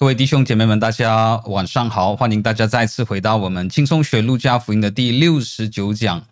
各位弟兄姐妹们，大家晚上好！欢迎大家再次回到我们轻松学路加福音的第六十九讲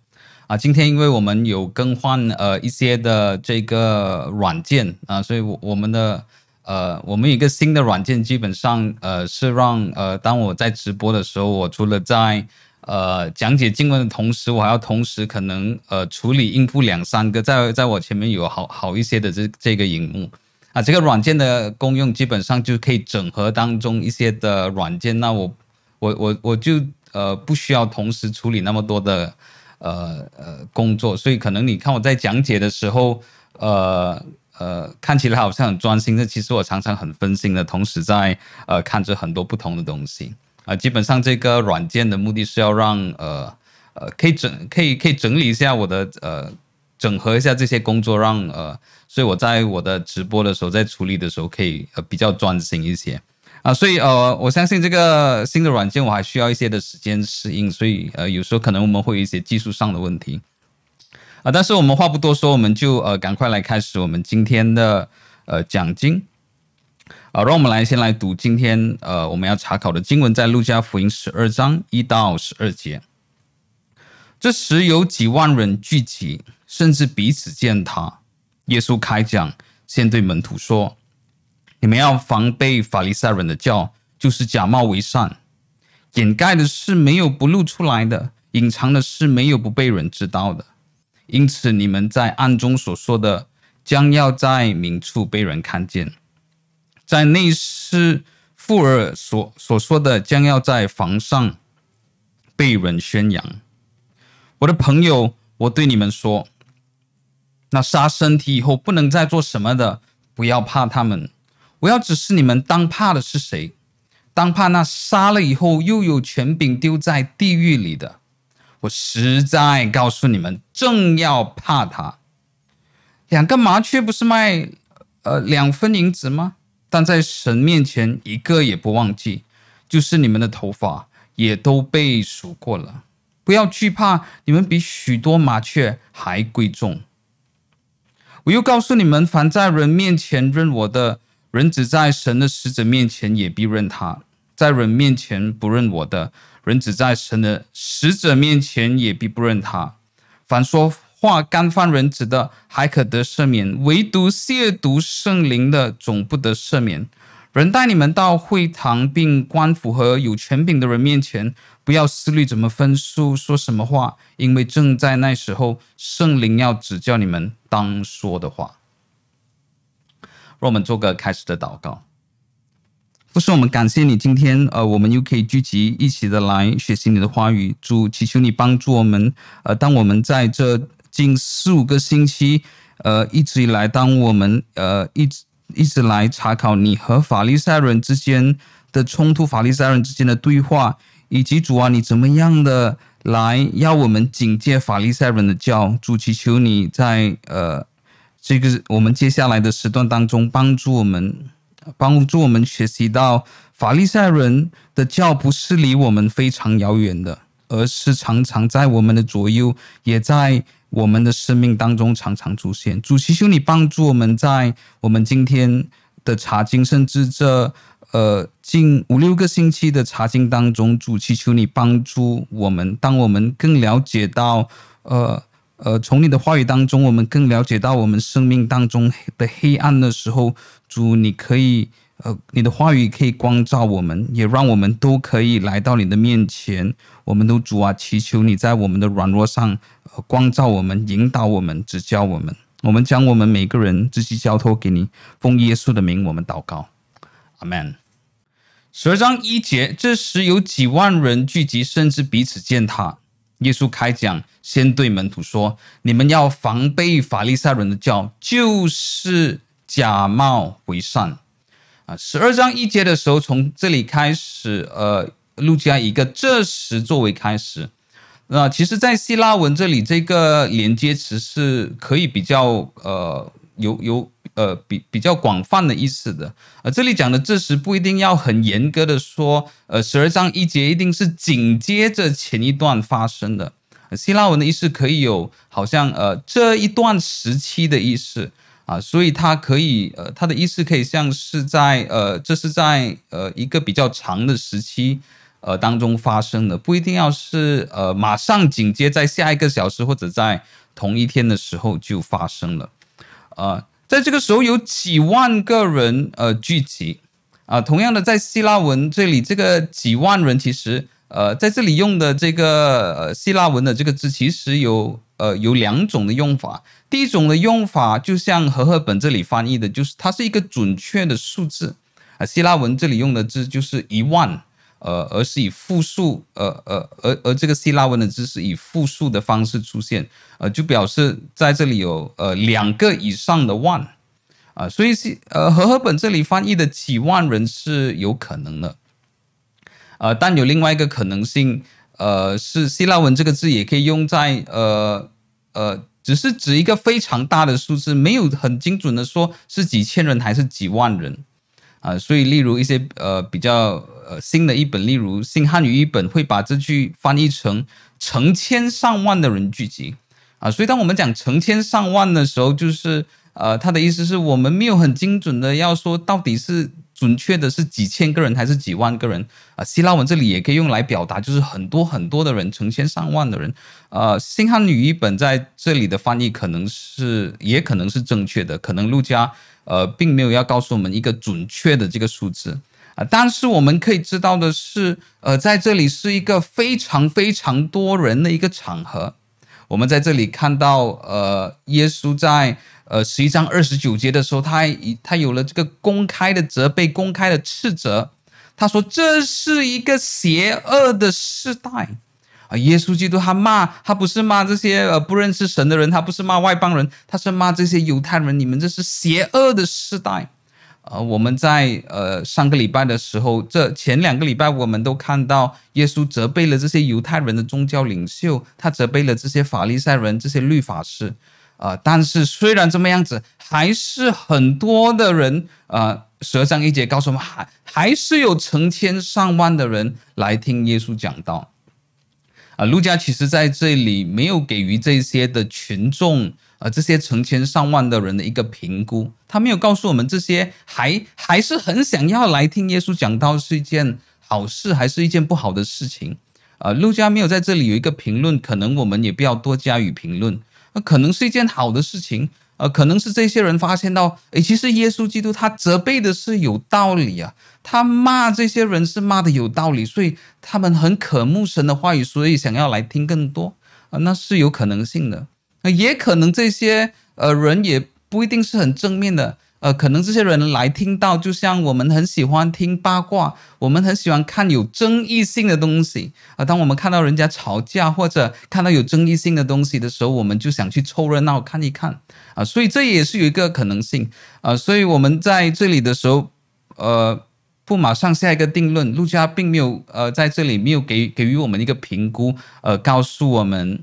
啊。今天因为我们有更换呃一些的这个软件啊，所以我我们的呃我们一个新的软件，基本上呃是让呃当我在直播的时候，我除了在呃讲解经文的同时，我还要同时可能呃处理应付两三个在在我前面有好好一些的这这个荧幕。啊，这个软件的功用基本上就可以整合当中一些的软件。那我我我我就呃不需要同时处理那么多的呃呃工作，所以可能你看我在讲解的时候，呃呃看起来好像很专心，但其实我常常很分心的，同时在呃看着很多不同的东西。啊、基本上这个软件的目的是要让呃呃可以整可以可以整理一下我的呃。整合一下这些工作让，呃，所以我在我的直播的时候，在处理的时候可以呃比较专心一些啊，所以呃，我相信这个新的软件我还需要一些的时间适应，所以呃，有时候可能我们会有一些技术上的问题啊，但是我们话不多说，我们就呃赶快来开始我们今天的呃讲经啊，让我们来先来读今天呃我们要查考的经文，在路加福音十二章一到十二节。这时有几万人聚集。甚至彼此践踏。耶稣开讲，先对门徒说：“你们要防备法利赛人的教，就是假冒为善。掩盖的事没有不露出来的，隐藏的事没有不被人知道的。因此，你们在暗中所说的，将要在明处被人看见；在内室富尔所所说的，将要在房上被人宣扬。我的朋友，我对你们说。”那杀身体以后不能再做什么的，不要怕他们。我要指示你们，当怕的是谁？当怕那杀了以后又有权柄丢在地狱里的。我实在告诉你们，正要怕他。两个麻雀不是卖呃两分银子吗？但在神面前一个也不忘记，就是你们的头发也都被数过了。不要惧怕，你们比许多麻雀还贵重。我又告诉你们，凡在人面前认我的人，只在神的使者面前也必认他；在人面前不认我的人，只在神的使者面前也必不认他。凡说话干犯人子的，还可得赦免；唯独亵渎圣灵的，总不得赦免。人带你们到会堂，并官府和有权柄的人面前，不要思虑怎么分数，说什么话，因为正在那时候，圣灵要指教你们当说的话。让我们做个开始的祷告。不是，我们感谢你，今天呃，我们又可以聚集一起的来学习你的话语。主，祈求你帮助我们。呃，当我们在这近四五个星期，呃，一直以来，当我们呃一直。一直来查考你和法利赛人之间的冲突，法利赛人之间的对话，以及主啊，你怎么样的来要我们警戒法利赛人的教？主祈求你在呃这个我们接下来的时段当中帮助我们，帮助我们学习到法利赛人的教不是离我们非常遥远的，而是常常在我们的左右，也在。我们的生命当中常常出现，主祈求你帮助我们在我们今天的查经，甚至这呃近五六个星期的查经当中，主祈求你帮助我们。当我们更了解到，呃呃，从你的话语当中，我们更了解到我们生命当中的黑暗的时候，主你可以。呃，你的话语可以光照我们，也让我们都可以来到你的面前。我们都主啊，祈求你在我们的软弱上，呃，光照我们，引导我们，指教我们。我们将我们每个人自己交托给你，奉耶稣的名，我们祷告，阿门。十二章一节，这时有几万人聚集，甚至彼此践踏。耶稣开讲，先对门徒说：“你们要防备法利赛人的教，就是假冒为善。”啊，十二章一节的时候，从这里开始，呃，路加一个这时作为开始。那、其实，在希腊文这里，这个连接词是可以比较呃有有呃比比较广泛的意思的。呃，这里讲的这时不一定要很严格的说，呃，十二章一节一定是紧接着前一段发生的。希腊文的意思可以有好像呃这一段时期的意思。啊，所以它可以呃，它的意思可以像是在呃，这是在呃一个比较长的时期呃当中发生的，不一定要是呃马上紧接在下一个小时或者在同一天的时候就发生了，呃，在这个时候有几万个人呃聚集啊，同样的在希腊文这里这个几万人其实呃在这里用的这个呃希腊文的这个字其实有呃有两种的用法。第一种的用法，就像和合本这里翻译的，就是它是一个准确的数字啊。希腊文这里用的字就是一万，呃，而是以复数，呃呃，而而这个希腊文的字是以复数的方式出现，呃，就表示在这里有呃两个以上的万啊，所以是呃和合本这里翻译的几万人是有可能的，呃，但有另外一个可能性，呃，是希腊文这个字也可以用在呃呃。只是指一个非常大的数字，没有很精准的说是几千人还是几万人啊，所以例如一些呃比较呃新的译本，例如新汉语译本会把这句翻译成成千上万的人聚集啊，所以当我们讲成千上万的时候，就是呃他的意思是我们没有很精准的要说到底是。准确的是几千个人还是几万个人啊？希腊文这里也可以用来表达，就是很多很多的人，成千上万的人。呃，新汉语译本在这里的翻译可能是，也可能是正确的，可能路加呃并没有要告诉我们一个准确的这个数字啊。但是我们可以知道的是，呃，在这里是一个非常非常多人的一个场合。我们在这里看到，呃，耶稣在。呃，十一章二十九节的时候，他他有了这个公开的责备、公开的斥责。他说：“这是一个邪恶的世代啊！”耶稣基督他骂他不是骂这些呃不认识神的人，他不是骂外邦人，他是骂这些犹太人。你们这是邪恶的世代。呃，我们在呃上个礼拜的时候，这前两个礼拜我们都看到耶稣责备了这些犹太人的宗教领袖，他责备了这些法利赛人、这些律法师。啊、但是虽然这么样子，还是很多的人啊，舌上一节告诉我们，还还是有成千上万的人来听耶稣讲道。啊、呃，路加其实在这里没有给予这些的群众啊、呃，这些成千上万的人的一个评估，他没有告诉我们这些还还是很想要来听耶稣讲道是一件好事，还是一件不好的事情。啊、呃，路加没有在这里有一个评论，可能我们也不要多加以评论。那可能是一件好的事情，呃，可能是这些人发现到，诶，其实耶稣基督他责备的是有道理啊，他骂这些人是骂的有道理，所以他们很渴慕神的话语，所以想要来听更多啊，那是有可能性的，呃，也可能这些呃人也不一定是很正面的。呃，可能这些人来听到，就像我们很喜欢听八卦，我们很喜欢看有争议性的东西啊、当我们看到人家吵架或者看到有争议性的东西的时候，我们就想去凑热闹看一看啊、所以这也是有一个可能性啊、所以我们在这里的时候，呃，不马上下一个定论。陆家并没有呃在这里没有给给予我们一个评估，呃，告诉我们，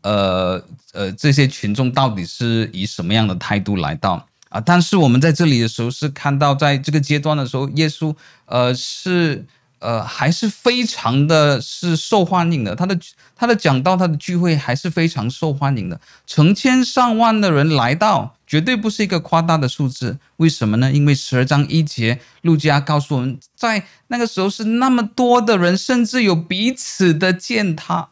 呃呃，这些群众到底是以什么样的态度来到。啊，但是我们在这里的时候是看到，在这个阶段的时候，耶稣呃是呃还是非常的是受欢迎的，他的他的讲道，他的聚会还是非常受欢迎的，成千上万的人来到，绝对不是一个夸大的数字。为什么呢？因为十二章一节，路加告诉我们在那个时候是那么多的人，甚至有彼此的践踏。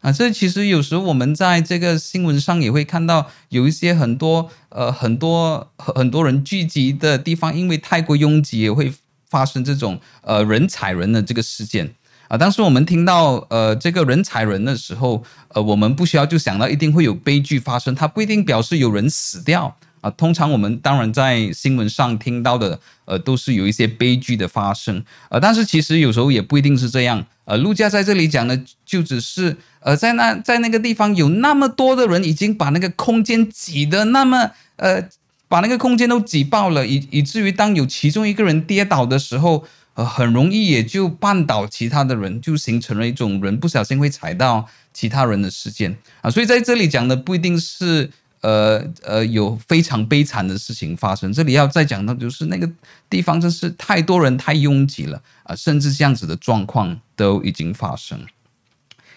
啊，这其实有时候我们在这个新闻上也会看到，有一些很多呃很多很多人聚集的地方，因为太过拥挤，也会发生这种呃人踩人的这个事件啊。当时我们听到呃这个人踩人的时候，呃我们不需要就想到一定会有悲剧发生，它不一定表示有人死掉。啊，通常我们当然在新闻上听到的，呃，都是有一些悲剧的发生，呃，但是其实有时候也不一定是这样。呃，陆家在这里讲的就只是，呃，在那在那个地方有那么多的人，已经把那个空间挤得那么，呃，把那个空间都挤爆了，以以至于当有其中一个人跌倒的时候，呃，很容易也就绊倒其他的人，就形成了一种人不小心会踩到其他人的事件啊。所以在这里讲的不一定是。呃呃，有非常悲惨的事情发生。这里要再讲到，就是那个地方真是太多人，太拥挤了啊，甚至这样子的状况都已经发生。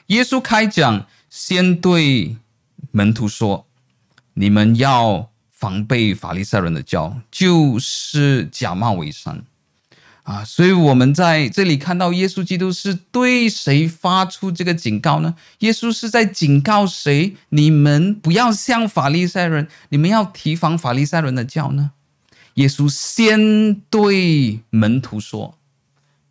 耶稣开讲，先对门徒说：“你们要防备法利赛人的教，就是假冒伪善啊！所以我们在这里看到耶稣基督是对谁发出这个警告呢？耶稣是在警告谁？你们不要像法利赛人，你们要提防法利赛人的教呢？耶稣先对门徒说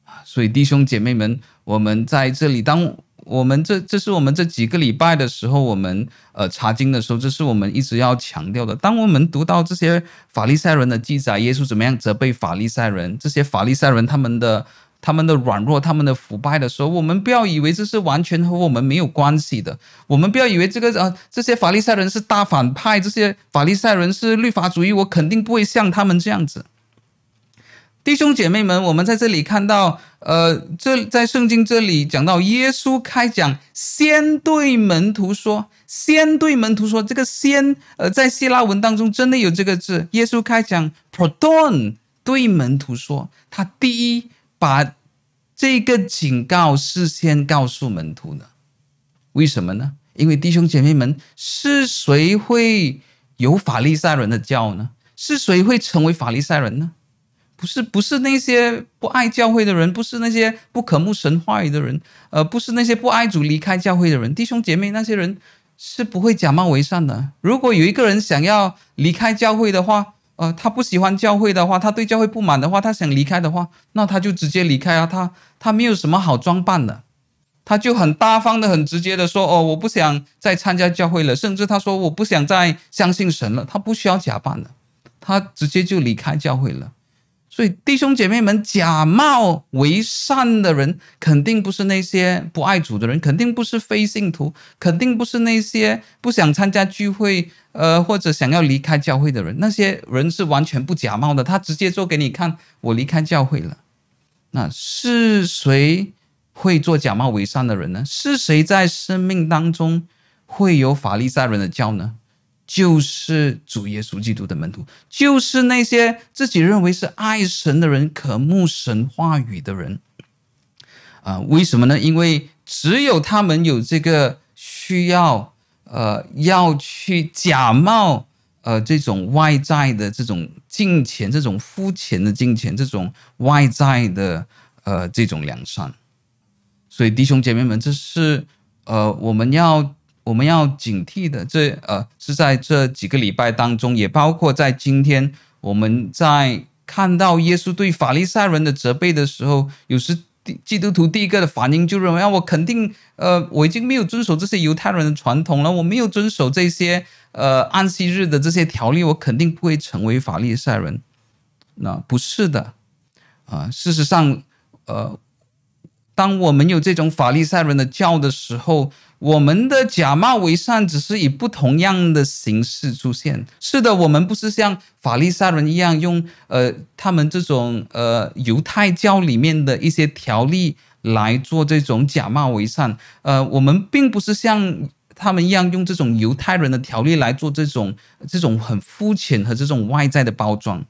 啊！所以弟兄姐妹们，我们在这里当。我们这这是我们这几个礼拜的时候，我们呃查经的时候，这是我们一直要强调的。当我们读到这些法利赛人的记载，耶稣怎么样责备法利赛人，这些法利赛人他们的他们的软弱、他们的腐败的时候，我们不要以为这是完全和我们没有关系的。我们不要以为这个呃这些法利赛人是大反派，这些法利赛人是律法主义，我肯定不会像他们这样子。弟兄姐妹们，我们在这里看到，呃，这在圣经这里讲到，耶稣开讲，先对门徒说，先对门徒说，这个“先”呃，在希腊文当中真的有这个字。耶稣开讲，proton 对门徒说，他第一把这个警告事先告诉门徒呢，为什么呢？因为弟兄姐妹们，是谁会有法利赛人的教呢？是谁会成为法利赛人呢？不是不是那些不爱教会的人，不是那些不渴慕神话语的人，呃，不是那些不爱主离开教会的人，弟兄姐妹，那些人是不会假冒为善的。如果有一个人想要离开教会的话，呃，他不喜欢教会的话，他对教会不满的话，他想离开的话，那他就直接离开啊，他他没有什么好装扮的，他就很大方的、很直接的说，哦，我不想再参加教会了，甚至他说我不想再相信神了，他不需要假扮的，他直接就离开教会了。所以，弟兄姐妹们，假冒为善的人，肯定不是那些不爱主的人，肯定不是非信徒，肯定不是那些不想参加聚会，呃，或者想要离开教会的人。那些人是完全不假冒的，他直接做给你看，我离开教会了。那是谁会做假冒为善的人呢？是谁在生命当中会有法利赛人的教呢？就是主耶稣基督的门徒，就是那些自己认为是爱神的人、渴慕神话语的人。啊、为什么呢？因为只有他们有这个需要，呃，要去假冒，呃，这种外在的这种金钱、这种肤浅的金钱、这种外在的呃这种良善。所以弟兄姐妹们，这是呃我们要。我们要警惕的，这呃是在这几个礼拜当中，也包括在今天，我们在看到耶稣对法利赛人的责备的时候，有时基督徒第一个的反应就认为啊，我肯定呃我已经没有遵守这些犹太人的传统了，我没有遵守这些呃安息日的这些条例，我肯定不会成为法利赛人。那不是的啊，事实上，呃。当我们有这种法利赛人的教的时候，我们的假冒伪善只是以不同样的形式出现。是的，我们不是像法利赛人一样用呃他们这种呃犹太教里面的一些条例来做这种假冒伪善。呃，我们并不是像他们一样用这种犹太人的条例来做这种这种很肤浅和这种外在的包装。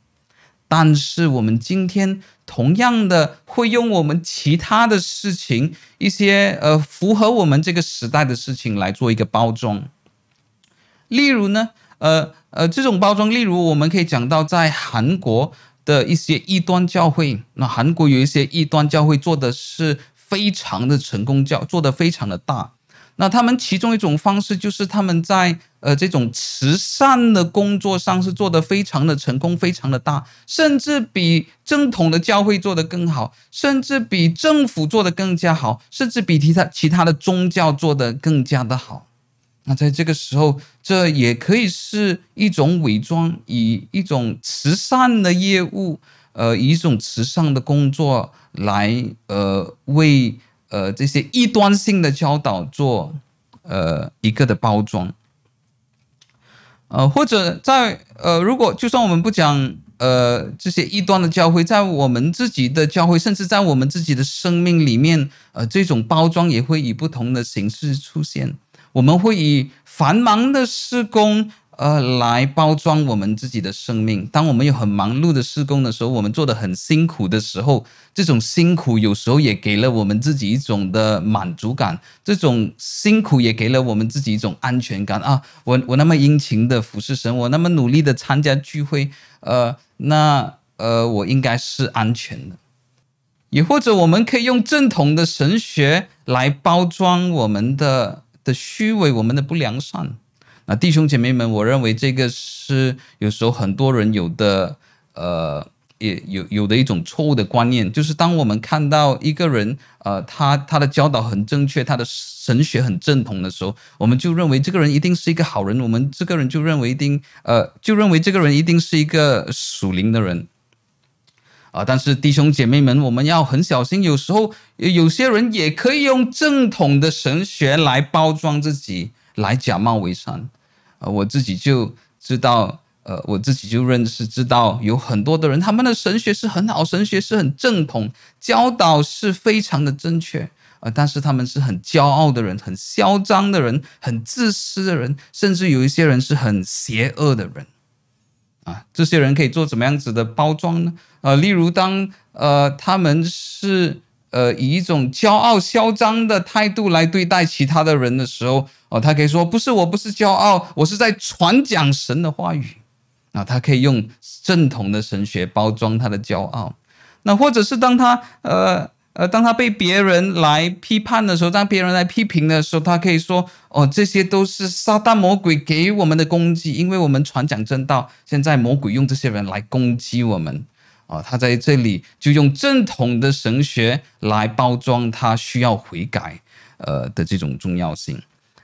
但是我们今天同样的会用我们其他的事情，一些呃符合我们这个时代的事情来做一个包装。例如呢，呃呃，这种包装，例如我们可以讲到在韩国的一些异端教会，那韩国有一些异端教会做的是非常的成功教，做的非常的大。那他们其中一种方式就是他们在呃这种慈善的工作上是做得非常的成功，非常的大，甚至比正统的教会做得更好，甚至比政府做得更加好，甚至比其他其他的宗教做得更加的好。那在这个时候，这也可以是一种伪装，以一种慈善的业务，呃，以一种慈善的工作来呃为。呃，这些异端性的教导做呃一个的包装，呃，或者在呃，如果就算我们不讲呃这些异端的教会，在我们自己的教会，甚至在我们自己的生命里面，呃，这种包装也会以不同的形式出现。我们会以繁忙的施工，呃，来包装我们自己的生命。当我们有很忙碌的施工的时候，我们做的很辛苦的时候，这种辛苦有时候也给了我们自己一种的满足感。这种辛苦也给了我们自己一种安全感啊！我我那么殷勤的服侍神，我那么努力的参加聚会，呃，那呃，我应该是安全的。也或者，我们可以用正统的神学来包装我们的的虚伪，我们的不良善。那弟兄姐妹们，我认为这个是有时候很多人有的，呃，也有有的一种错误的观念，就是当我们看到一个人，呃，他他的教导很正确，他的神学很正统的时候，我们就认为这个人一定是一个好人，我们这个人就认为一定，呃，就认为这个人一定是一个属灵的人，啊、但是弟兄姐妹们，我们要很小心，有时候有些人也可以用正统的神学来包装自己。来假冒伪善，呃，我自己就知道，呃，我自己就认识知道，有很多的人，他们的神学是很好，神学是很正统，教导是非常的正确，呃，但是他们是很骄傲的人，很嚣张的人，很自私的人，甚至有一些人是很邪恶的人，啊，这些人可以做怎么样子的包装呢？呃，例如当呃他们是呃以一种骄傲嚣张的态度来对待其他的人的时候。哦，他可以说不是，我不是骄傲，我是在传讲神的话语。啊，他可以用正统的神学包装他的骄傲。那或者是当他呃呃，当他被别人来批判的时候，当别人来批评的时候，他可以说哦，这些都是撒旦魔鬼给我们的攻击，因为我们传讲正道，现在魔鬼用这些人来攻击我们。啊，他在这里就用正统的神学来包装他需要悔改呃的这种重要性。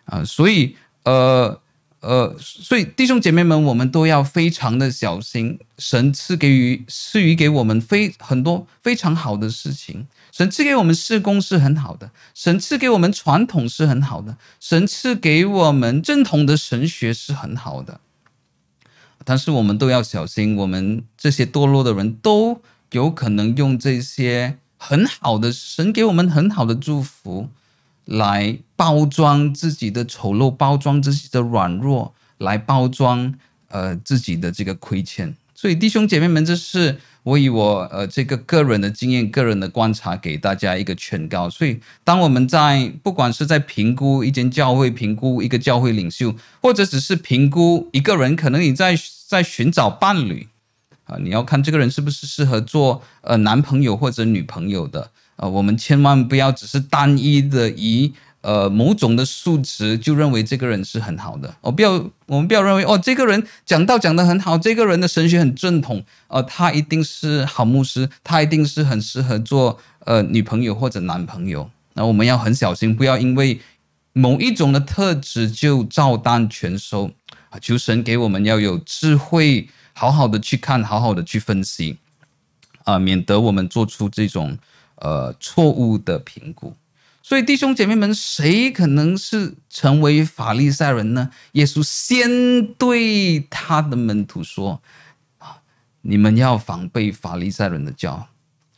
啊，所以，呃，呃，所以弟兄姐妹们，我们都要非常的小心。神赐给予赐予给我们非很多非常好的事情，神赐给我们事工是很好的，神赐给我们传统是很好的，神赐给我们正统的神学是很好的。但是我们都要小心，我们这些堕落的人都有可能用这些很好的神给我们很好的祝福。来包装自己的丑陋，包装自己的软弱，来包装呃自己的这个亏欠。所以弟兄姐妹们，这是我以我呃这个个人的经验、个人的观察给大家一个劝告。所以当我们在不管是在评估一间教会、评估一个教会领袖，或者只是评估一个人，可能你在在寻找伴侣啊，你要看这个人是不是适合做呃男朋友或者女朋友的。呃，我们千万不要只是单一的以呃某种的数值就认为这个人是很好的哦，不要我们不要认为哦，这个人讲道讲得很好，这个人的神学很正统，呃，他一定是好牧师，他一定是很适合做呃女朋友或者男朋友。那我们要很小心，不要因为某一种的特质就照单全收啊！求神给我们要有智慧，好好的去看，好好的去分析啊，免得我们做出这种。呃，错误的评估，所以弟兄姐妹们，谁可能是成为法利赛人呢？耶稣先对他的门徒说：“啊，你们要防备法利赛人的教。”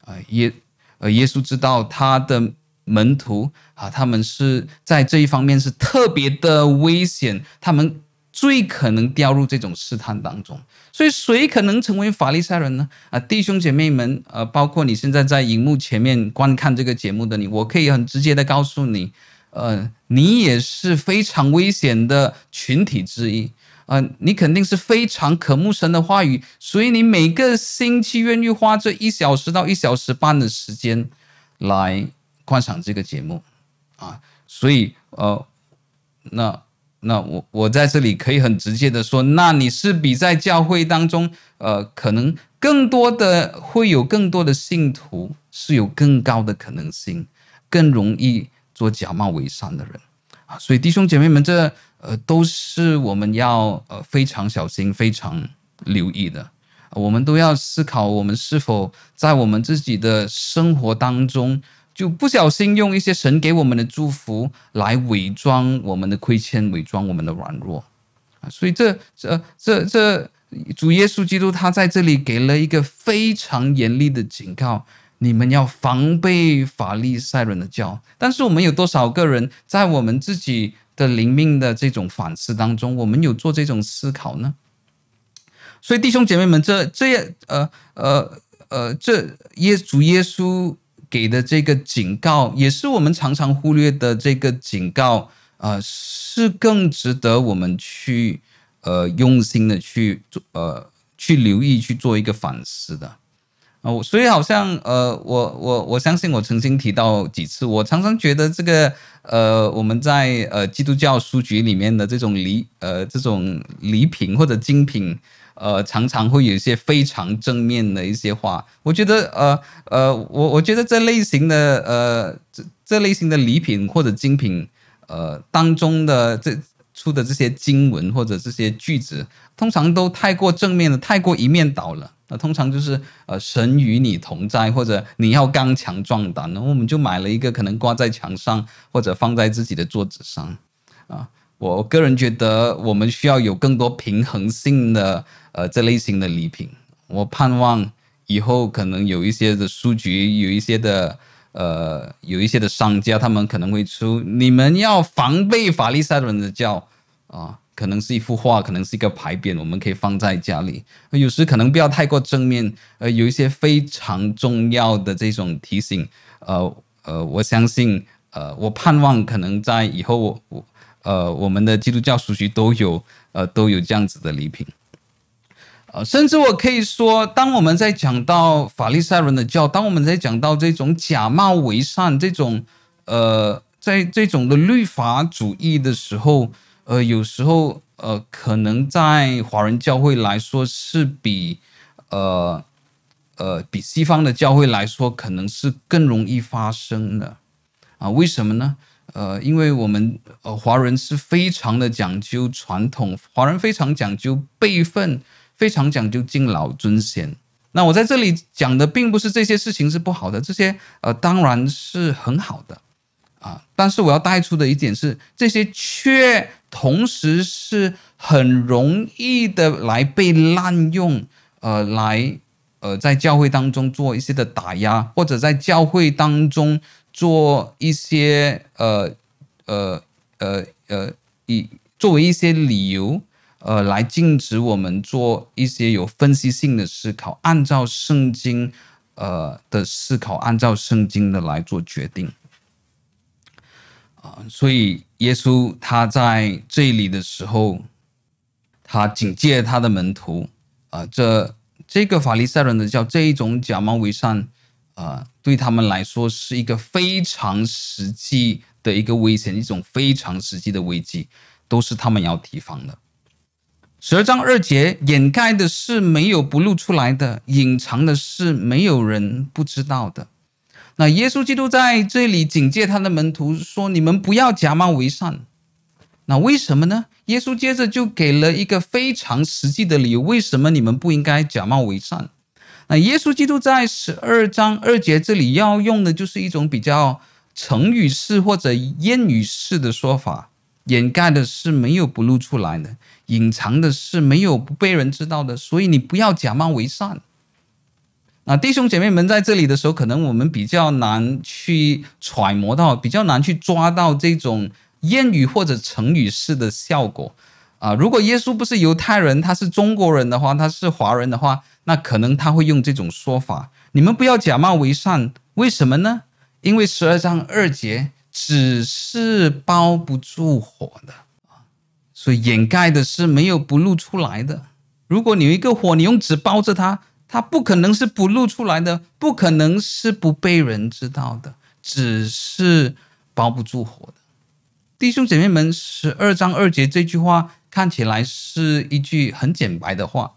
啊，耶，呃，耶稣知道他的门徒啊，他们是在这一方面是特别的危险，他们。最可能掉入这种试探当中，所以谁可能成为法利赛人呢？啊，弟兄姐妹们，呃，包括你现在在荧幕前面观看这个节目的你，我可以很直接的告诉你，呃，你也是非常危险的群体之一，呃，你肯定是非常渴慕神的话语，所以你每个星期愿意花这一小时到一小时半的时间来观赏这个节目，啊，所以呃，那。那我我在这里可以很直接的说，那你是比在教会当中，呃，可能更多的会有更多的信徒是有更高的可能性，更容易做假冒伪善的人啊。所以弟兄姐妹们，这呃都是我们要呃非常小心、非常留意的。我们都要思考，我们是否在我们自己的生活当中。就不小心用一些神给我们的祝福来伪装我们的亏欠，伪装我们的软弱啊！所以这这这这主耶稣基督他在这里给了一个非常严厉的警告：你们要防备法利赛人的教。但是我们有多少个人在我们自己的灵命的这种反思当中，我们有做这种思考呢？所以弟兄姐妹们，这这呃呃呃，这耶主耶稣给的这个警告，也是我们常常忽略的这个警告，呃，是更值得我们去呃用心的去做呃去留意去做一个反思的。哦，所以好像呃，我我我相信我曾经提到几次，我常常觉得这个呃，我们在呃基督教书局里面的这种礼呃这种礼品或者精品，呃，常常会有一些非常正面的一些话。我觉得呃呃，我我觉得这类型的呃这这类型的礼品或者精品呃当中的这出的这些经文或者这些句子，通常都太过正面了，太过一面倒了。那通常就是呃，神与你同在，或者你要刚强壮胆，然后我们就买了一个，可能挂在墙上，或者放在自己的桌子上。啊，我个人觉得我们需要有更多平衡性的呃这类型的礼品。我盼望以后可能有一些的书局，有一些的呃，有一些的商家，他们可能会出，你们要防备法利赛人的教啊。可能是一幅画，可能是一个牌匾，我们可以放在家里。有时可能不要太过正面，呃，有一些非常重要的这种提醒，呃呃，我相信，呃，我盼望可能在以后我，我呃，我们的基督教书局都有，呃，都有这样子的礼品。呃，甚至我可以说，当我们在讲到法利赛人的教，当我们在讲到这种假冒为善这种，呃，在这种的律法主义的时候。呃，有时候呃，可能在华人教会来说是比呃呃比西方的教会来说，可能是更容易发生的啊？为什么呢？呃，因为我们呃华人是非常的讲究传统，华人非常讲究辈分，非常讲究敬老尊贤。那我在这里讲的并不是这些事情是不好的，这些呃当然是很好的啊。但是我要带出的一点是，这些却。同时是很容易的来被滥用，呃，来呃在教会当中做一些的打压，或者在教会当中做一些呃呃呃呃以作为一些理由，呃来禁止我们做一些有分析性的思考，按照圣经呃的思考，按照圣经的来做决定。啊，所以耶稣他在这里的时候，他警戒他的门徒啊，这这个法利赛人的叫这一种假冒伪善啊，对他们来说是一个非常实际的一个危险，一种非常实际的危机，都是他们要提防的。十二章二节，掩盖的是没有不露出来的，隐藏的是没有人不知道的。那耶稣基督在这里警戒他的门徒说：“你们不要假冒为善。”那为什么呢？耶稣接着就给了一个非常实际的理由：为什么你们不应该假冒为善？那耶稣基督在十二章二节这里要用的就是一种比较成语式或者谚语式的说法，掩盖的是没有不露出来的，隐藏的是没有不被人知道的，所以你不要假冒为善。啊，弟兄姐妹们，在这里的时候，可能我们比较难去揣摩到，比较难去抓到这种谚语或者成语式的效果。啊，如果耶稣不是犹太人，他是中国人的话，他是华人的话，那可能他会用这种说法：你们不要假冒为善。为什么呢？因为十二章二节只是包不住火的，所以掩盖的是没有不露出来的。如果你有一个火，你用纸包着它。它不可能是不露出来的，不可能是不被人知道的，只是包不住火的。弟兄姐妹们，十二章二节这句话看起来是一句很简白的话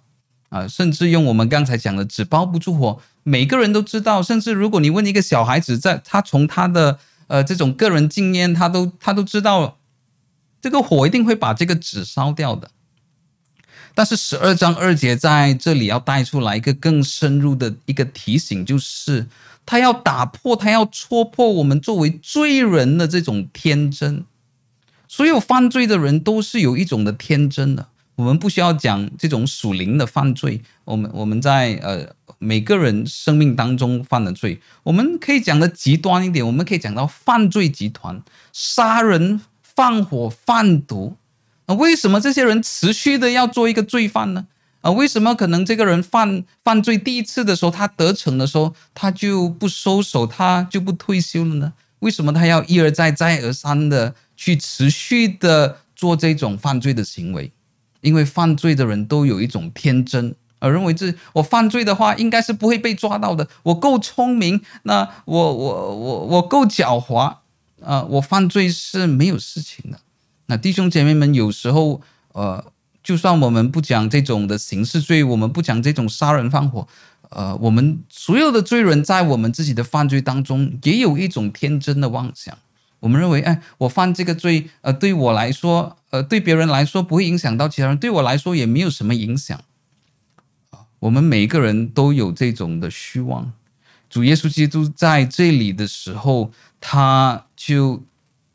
啊，甚至用我们刚才讲的“纸包不住火”，每个人都知道。甚至如果你问一个小孩子，在他从他的呃这种个人经验，他都他都知道，这个火一定会把这个纸烧掉的。但是十二章二节在这里要带出来一个更深入的一个提醒，就是他要打破，他要戳破我们作为罪人的这种天真。所有犯罪的人都是有一种的天真的。我们不需要讲这种属灵的犯罪，我们我们在呃每个人生命当中犯的罪，我们可以讲的极端一点，我们可以讲到犯罪集团、杀人放火贩毒。那为什么这些人持续的要做一个罪犯呢？啊，为什么可能这个人犯犯罪第一次的时候，他得逞的时候，他就不收手，他就不退休了呢？为什么他要一而再、再而三的去持续的做这种犯罪的行为？因为犯罪的人都有一种天真，而认为这我犯罪的话，应该是不会被抓到的。我够聪明，那我我我我够狡猾，呃，我犯罪是没有事情的。那弟兄姐妹们，有时候，呃，就算我们不讲这种的刑事罪，我们不讲这种杀人放火，呃，我们所有的罪人在我们自己的犯罪当中，也有一种天真的妄想。我们认为，哎，我犯这个罪，呃，对我来说，呃，对别人来说不会影响到其他人，对我来说也没有什么影响。我们每一个人都有这种的虚妄。主耶稣基督在这里的时候，他就。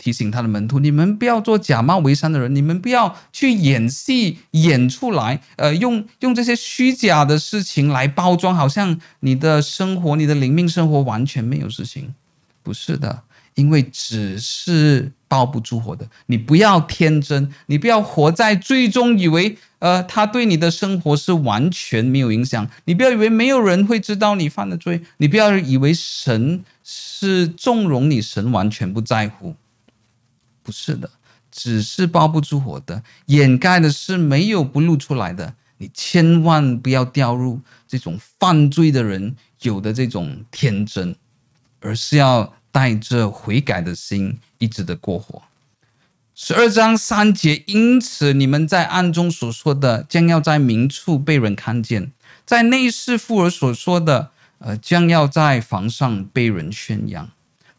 提醒他的门徒：你们不要做假冒为善的人，你们不要去演戏演出来，呃，用用这些虚假的事情来包装，好像你的生活、你的灵命生活完全没有事情。不是的，因为纸是包不住火的。你不要天真，你不要活在最终，以为呃，他对你的生活是完全没有影响。你不要以为没有人会知道你犯的罪，你不要以为神是纵容你，神完全不在乎。不是的，纸是包不住火的，掩盖的是没有不露出来的。你千万不要掉入这种犯罪的人有的这种天真，而是要带着悔改的心一直的过活。十二章三节，因此你们在暗中所说的，将要在明处被人看见；在内室妇儿所说的，呃，将要在房上被人宣扬。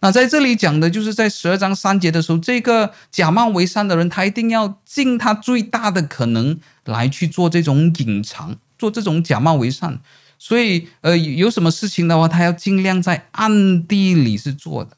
那在这里讲的就是在十二章三节的时候，这个假冒为善的人，他一定要尽他最大的可能来去做这种隐藏，做这种假冒为善。所以，呃，有什么事情的话，他要尽量在暗地里是做的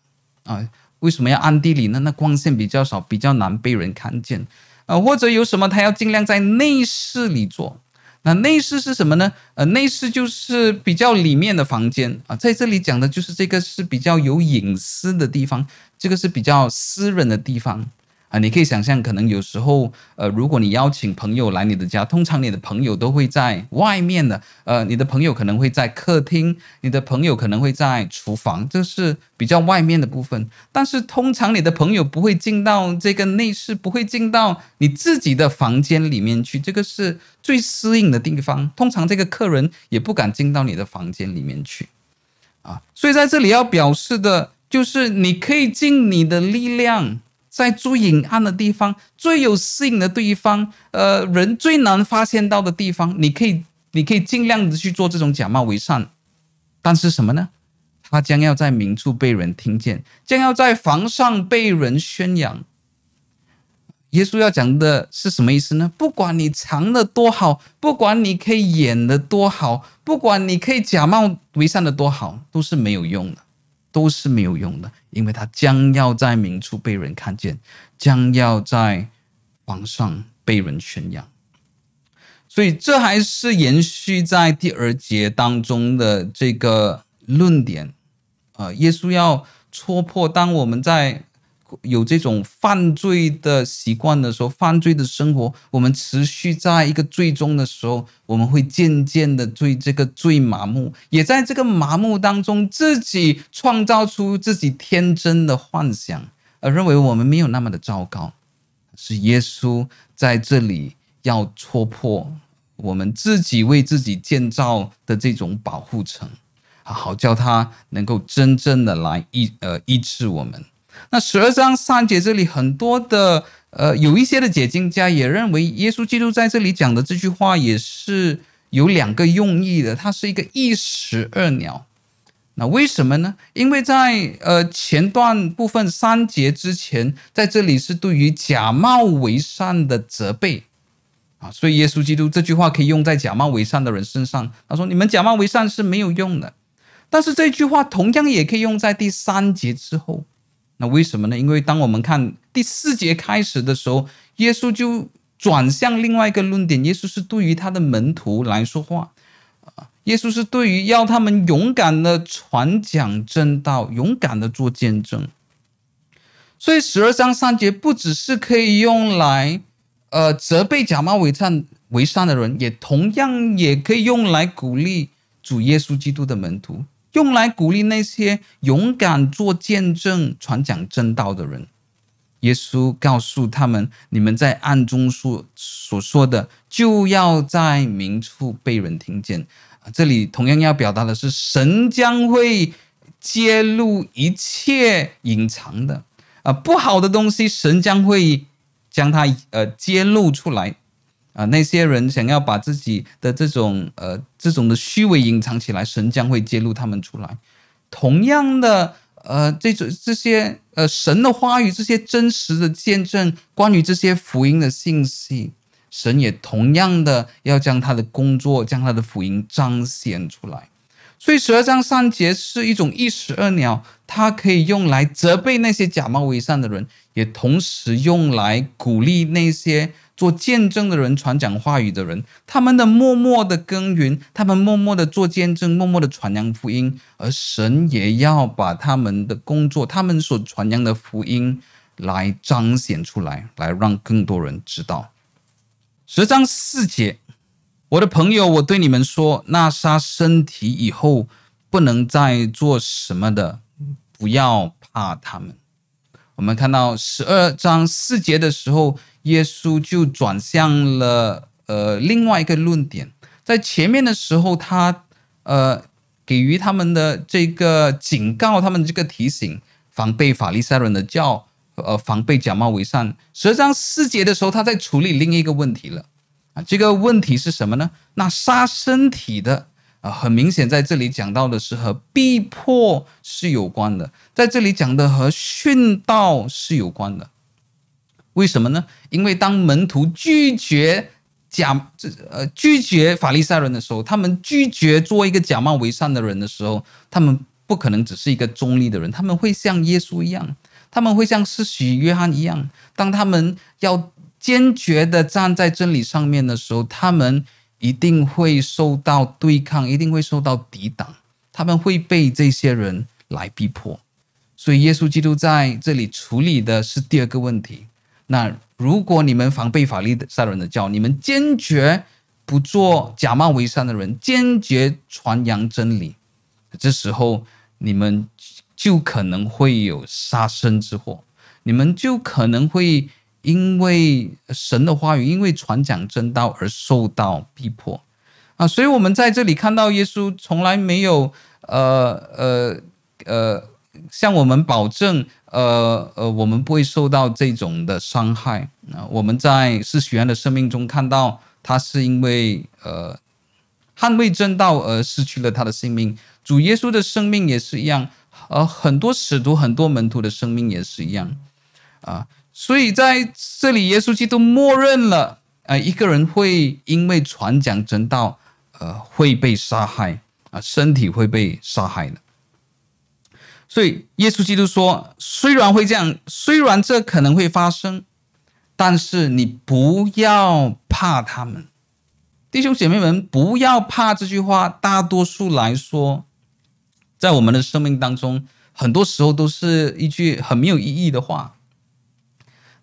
啊。为什么要暗地里呢？那光线比较少，比较难被人看见啊。或者有什么，他要尽量在内室里做。那内室是什么呢？呃，内室就是比较里面的房间啊，在这里讲的就是这个是比较有隐私的地方，这个是比较私人的地方。啊，你可以想象，可能有时候，呃，如果你邀请朋友来你的家，通常你的朋友都会在外面的，呃，你的朋友可能会在客厅，你的朋友可能会在厨房，这是比较外面的部分。但是通常你的朋友不会进到这个内室，不会进到你自己的房间里面去，这个是最私隐的地方。通常这个客人也不敢进到你的房间里面去，啊，所以在这里要表示的就是，你可以尽你的力量。在最隐暗的地方，最有私隐的地方，呃，人最难发现到的地方，你可以，你可以尽量的去做这种假冒为善，但是什么呢？他将要在明处被人听见，将要在房上被人宣扬。耶稣要讲的是什么意思呢？不管你藏的多好，不管你可以演的多好，不管你可以假冒为善的多好，都是没有用的。都是没有用的，因为他将要在明处被人看见，将要在网上被人宣扬。所以这还是延续在第二节当中的这个论点，呃，耶稣要戳破，当我们在。有这种犯罪的习惯的时候，犯罪的生活，我们持续在一个罪中的时候，我们会渐渐的对这个罪麻木，也在这个麻木当中，自己创造出自己天真的幻想，而认为我们没有那么的糟糕。是耶稣在这里要戳破我们自己为自己建造的这种保护层，好叫他能够真正的来医呃医治我们。那十二章三节这里很多的呃，有一些的解经家也认为，耶稣基督在这里讲的这句话也是有两个用意的，它是一个一石二鸟。那为什么呢？因为在呃前段部分三节之前，在这里是对于假冒为善的责备啊，所以耶稣基督这句话可以用在假冒为善的人身上。他说：“你们假冒为善是没有用的。”但是这句话同样也可以用在第三节之后。那为什么呢？因为当我们看第四节开始的时候，耶稣就转向另外一个论点。耶稣是对于他的门徒来说话，啊，耶稣是对于要他们勇敢的传讲正道，勇敢的做见证。所以十二章三节不只是可以用来呃责备假冒伪善伪善的人，也同样也可以用来鼓励主耶稣基督的门徒，用来鼓励那些勇敢做见证、传讲正道的人。耶稣告诉他们：“你们在暗中所所说的，就要在明处被人听见。”，这里同样要表达的是，神将会揭露一切隐藏的啊不好的东西，神将会将它呃揭露出来啊。那些人想要把自己的这种呃这种的虚伪隐藏起来，神将会揭露他们出来。同样的。呃，这种这些呃神的话语，这些真实的见证，关于这些福音的信息，神也同样的要将他的工作，将他的福音彰显出来。所以十二章三节是一种一石二鸟，它可以用来责备那些假冒伪善的人，也同时用来鼓励那些。做见证的人，传讲话语的人，他们的默默的耕耘，他们默默的做见证，默默的传扬福音，而神也要把他们的工作，他们所传扬的福音来彰显出来，来让更多人知道。十章四节，我的朋友，我对你们说，那杀身体以后不能再做什么的，不要怕他们。我们看到十二章四节的时候。耶稣就转向了呃另外一个论点，在前面的时候，他呃给予他们的这个警告，他们这个提醒，防备法利赛人的教，呃防备假冒伪善。十二章四节的时候，他在处理另一个问题了啊，这个问题是什么呢？那杀身体的啊，很明显在这里讲到的是和逼迫是有关的，在这里讲的和殉道是有关的。为什么呢？因为当门徒拒绝假这呃拒绝法利赛人的时候，他们拒绝做一个假冒伪善的人的时候，他们不可能只是一个中立的人，他们会像耶稣一样，他们会像施洗约翰一样，当他们要坚决的站在真理上面的时候，他们一定会受到对抗，一定会受到抵挡，他们会被这些人来逼迫。所以，耶稣基督在这里处理的是第二个问题。那如果你们防备法利赛人的教，你们坚决不做假冒伪善的人，坚决传扬真理，这时候你们就可能会有杀身之祸，你们就可能会因为神的话语，因为传讲真道而受到逼迫啊！所以，我们在这里看到耶稣从来没有呃呃呃向我们保证。呃呃，我们不会受到这种的伤害。那我们在施洗约翰的生命中看到，他是因为呃捍卫正道而失去了他的性命。主耶稣的生命也是一样，呃，很多使徒、很多门徒的生命也是一样啊。所以在这里，耶稣基督默认了，呃，一个人会因为传讲真道，呃，会被杀害啊，身体会被杀害的。所以，耶稣基督说：“虽然会这样，虽然这可能会发生，但是你不要怕他们，弟兄姐妹们，不要怕。”这句话，大多数来说，在我们的生命当中，很多时候都是一句很没有意义的话。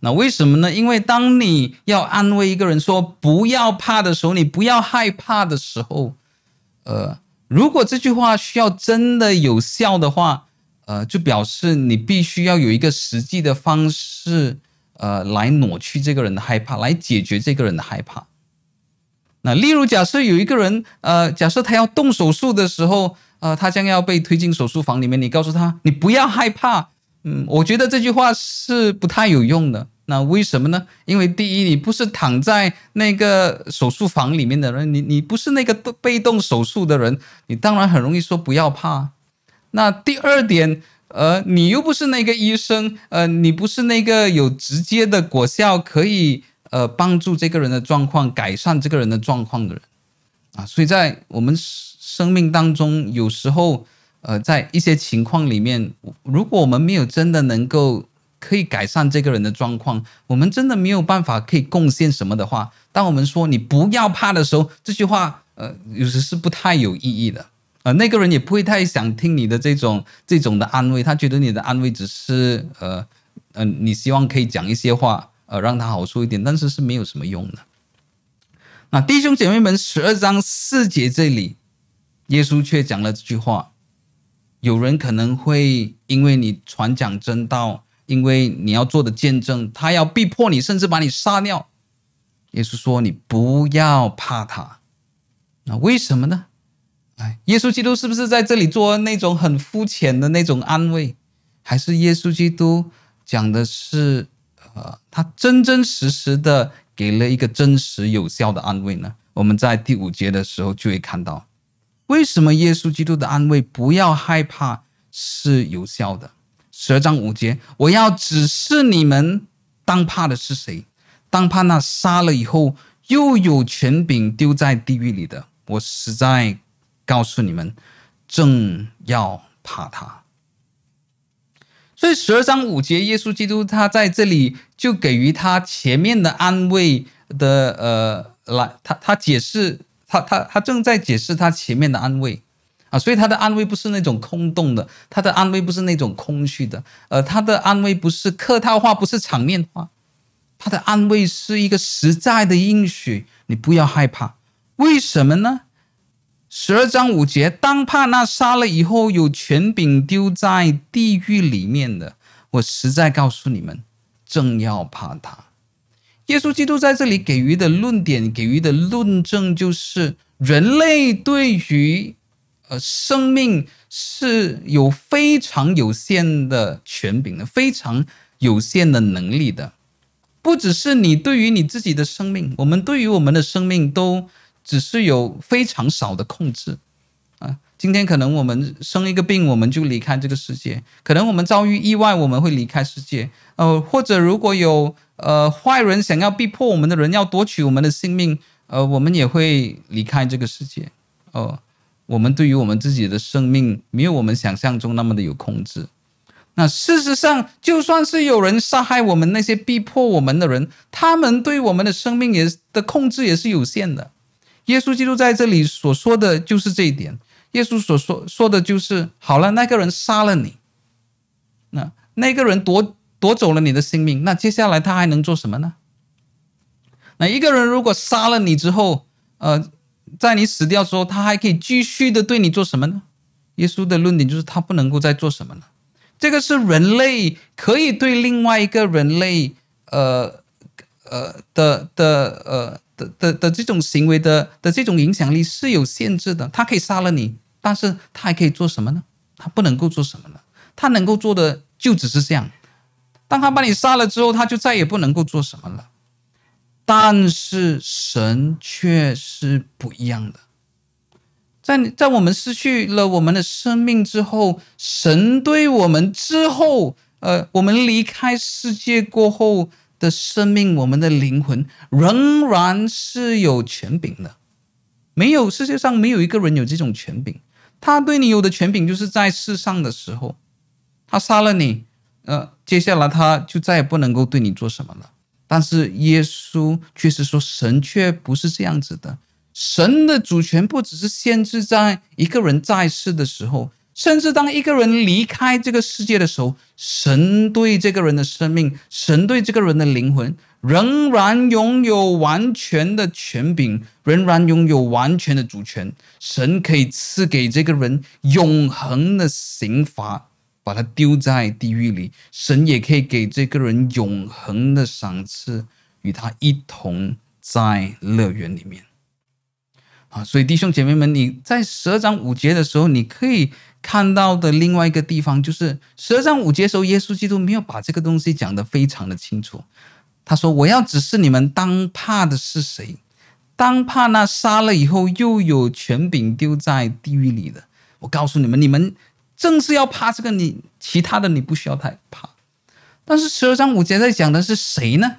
那为什么呢？因为当你要安慰一个人说“不要怕”的时候，你不要害怕的时候，呃，如果这句话需要真的有效的话，呃，就表示你必须要有一个实际的方式，呃，来挪去这个人的害怕，来解决这个人的害怕。那例如，假设有一个人，呃，假设他要动手术的时候，呃，他将要被推进手术房里面，你告诉他，你不要害怕。嗯，我觉得这句话是不太有用的。那为什么呢？因为第一，你不是躺在那个手术房里面的人，你你不是那个被动手术的人，你当然很容易说不要怕。那第二点，呃，你又不是那个医生，呃，你不是那个有直接的果效可以呃帮助这个人的状况，改善这个人的状况的人，啊，所以在我们生命当中，有时候，呃，在一些情况里面，如果我们没有真的能够可以改善这个人的状况，我们真的没有办法可以贡献什么的话，当我们说你不要怕的时候，这句话，呃，有时是不太有意义的。呃，那个人也不会太想听你的这种这种的安慰，他觉得你的安慰只是呃、呃，你希望可以讲一些话，呃，让他好受一点，但是是没有什么用的。那弟兄姐妹们，十二章四节这里，耶稣却讲了这句话：有人可能会因为你传讲真道，因为你要做的见证，他要逼迫你，甚至把你杀掉。耶稣说：“你不要怕他。”那为什么呢？哎，耶稣基督是不是在这里做那种很肤浅的那种安慰？还是耶稣基督讲的是，呃，他真真实实的给了一个真实有效的安慰呢？我们在第五节的时候就会看到，为什么耶稣基督的安慰不要害怕是有效的。十二章五节，我要指示你们，当怕的是谁？当怕那杀了以后又有权柄丢在地狱里的。我实在告诉你们，正要怕他。所以十二章五节，耶稣基督他在这里就给予他前面的安慰的呃，来他他解释他他他正在解释他前面的安慰啊，所以他的安慰不是那种空洞的，他的安慰不是那种空虚的，呃，他的安慰不是客套话，不是场面话，他的安慰是一个实在的应许，你不要害怕，为什么呢？十二章五节，当怕那杀了以后有权柄丢在地狱里面的，我实在告诉你们，正要怕他。耶稣基督在这里给予的论点，给予的论证，就是人类对于呃生命是有非常有限的权柄的，非常有限的能力的。不只是你对于你自己的生命，我们对于我们的生命都。只是有非常少的控制啊！今天可能我们生一个病，我们就离开这个世界；可能我们遭遇意外，我们会离开世界。呃，或者如果有呃坏人想要逼迫我们的人，要夺取我们的性命，呃，我们也会离开这个世界。哦、呃，我们对于我们自己的生命，没有我们想象中那么的有控制。那事实上，就算是有人杀害我们那些逼迫我们的人，他们对我们的生命也的控制也是有限的。耶稣基督在这里所说的就是这一点。耶稣所说说的就是：好了，那个人杀了你，那那个人夺夺走了你的性命，那接下来他还能做什么呢？那一个人如果杀了你之后，呃，在你死掉之后，他还可以继续的对你做什么呢？耶稣的论点就是他不能够再做什么了。这个是人类可以对另外一个人类，呃呃的的呃。的的的这种行为的的这种影响力是有限制的，他可以杀了你，但是他还可以做什么呢？他不能够做什么呢？他能够做的就只是这样。当他把你杀了之后，他就再也不能够做什么了。但是神却是不一样的，在在我们失去了我们的生命之后，神对我们之后，呃，我们离开世界过后。的生命，我们的灵魂仍然是有权柄的。没有，世界上没有一个人有这种权柄。他对你有的权柄，就是在世上的时候，他杀了你，呃，接下来他就再也不能够对你做什么了。但是耶稣却是说，神却不是这样子的。神的主权不只是限制在一个人在世的时候。甚至当一个人离开这个世界的时候，神对这个人的生命，神对这个人的灵魂，仍然拥有完全的权柄，仍然拥有完全的主权。神可以赐给这个人永恒的刑罚，把他丢在地狱里；神也可以给这个人永恒的赏赐，与他一同在乐园里面。啊，所以弟兄姐妹们，你在十二章五节的时候，你可以。看到的另外一个地方，就是十二章五节时候，耶稣基督没有把这个东西讲得非常的清楚。他说：“我要指示你们，当怕的是谁？当怕那杀了以后又有权柄丢在地狱里的。我告诉你们，你们正是要怕这个，你其他的你不需要太怕。但是十二章五节在讲的是谁呢？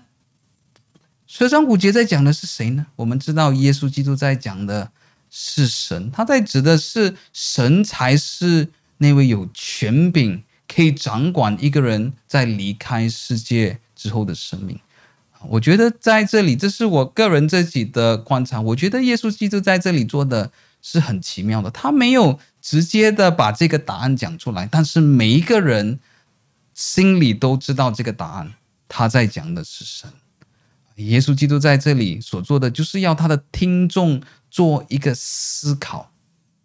十二章五节在讲的是谁呢？我们知道耶稣基督在讲的。”是神，他在指的是神才是那位有权柄可以掌管一个人在离开世界之后的生命。我觉得在这里，这是我个人自己的观察。我觉得耶稣基督在这里做的是很奇妙的，他没有直接的把这个答案讲出来，但是每一个人心里都知道这个答案。他在讲的是神。耶稣基督在这里所做的，就是要他的听众做一个思考。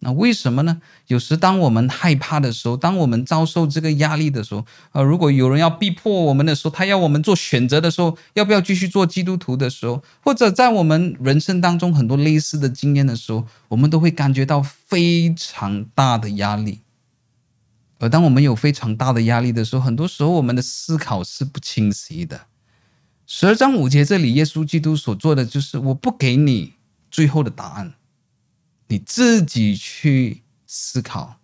那为什么呢？有时当我们害怕的时候，当我们遭受这个压力的时候，呃，如果有人要逼迫我们的时候，他要我们做选择的时候，要不要继续做基督徒的时候，或者在我们人生当中很多类似的经验的时候，我们都会感觉到非常大的压力。而当我们有非常大的压力的时候，很多时候我们的思考是不清晰的。十二章五节这里，耶稣基督所做的就是，我不给你最后的答案，你自己去思考。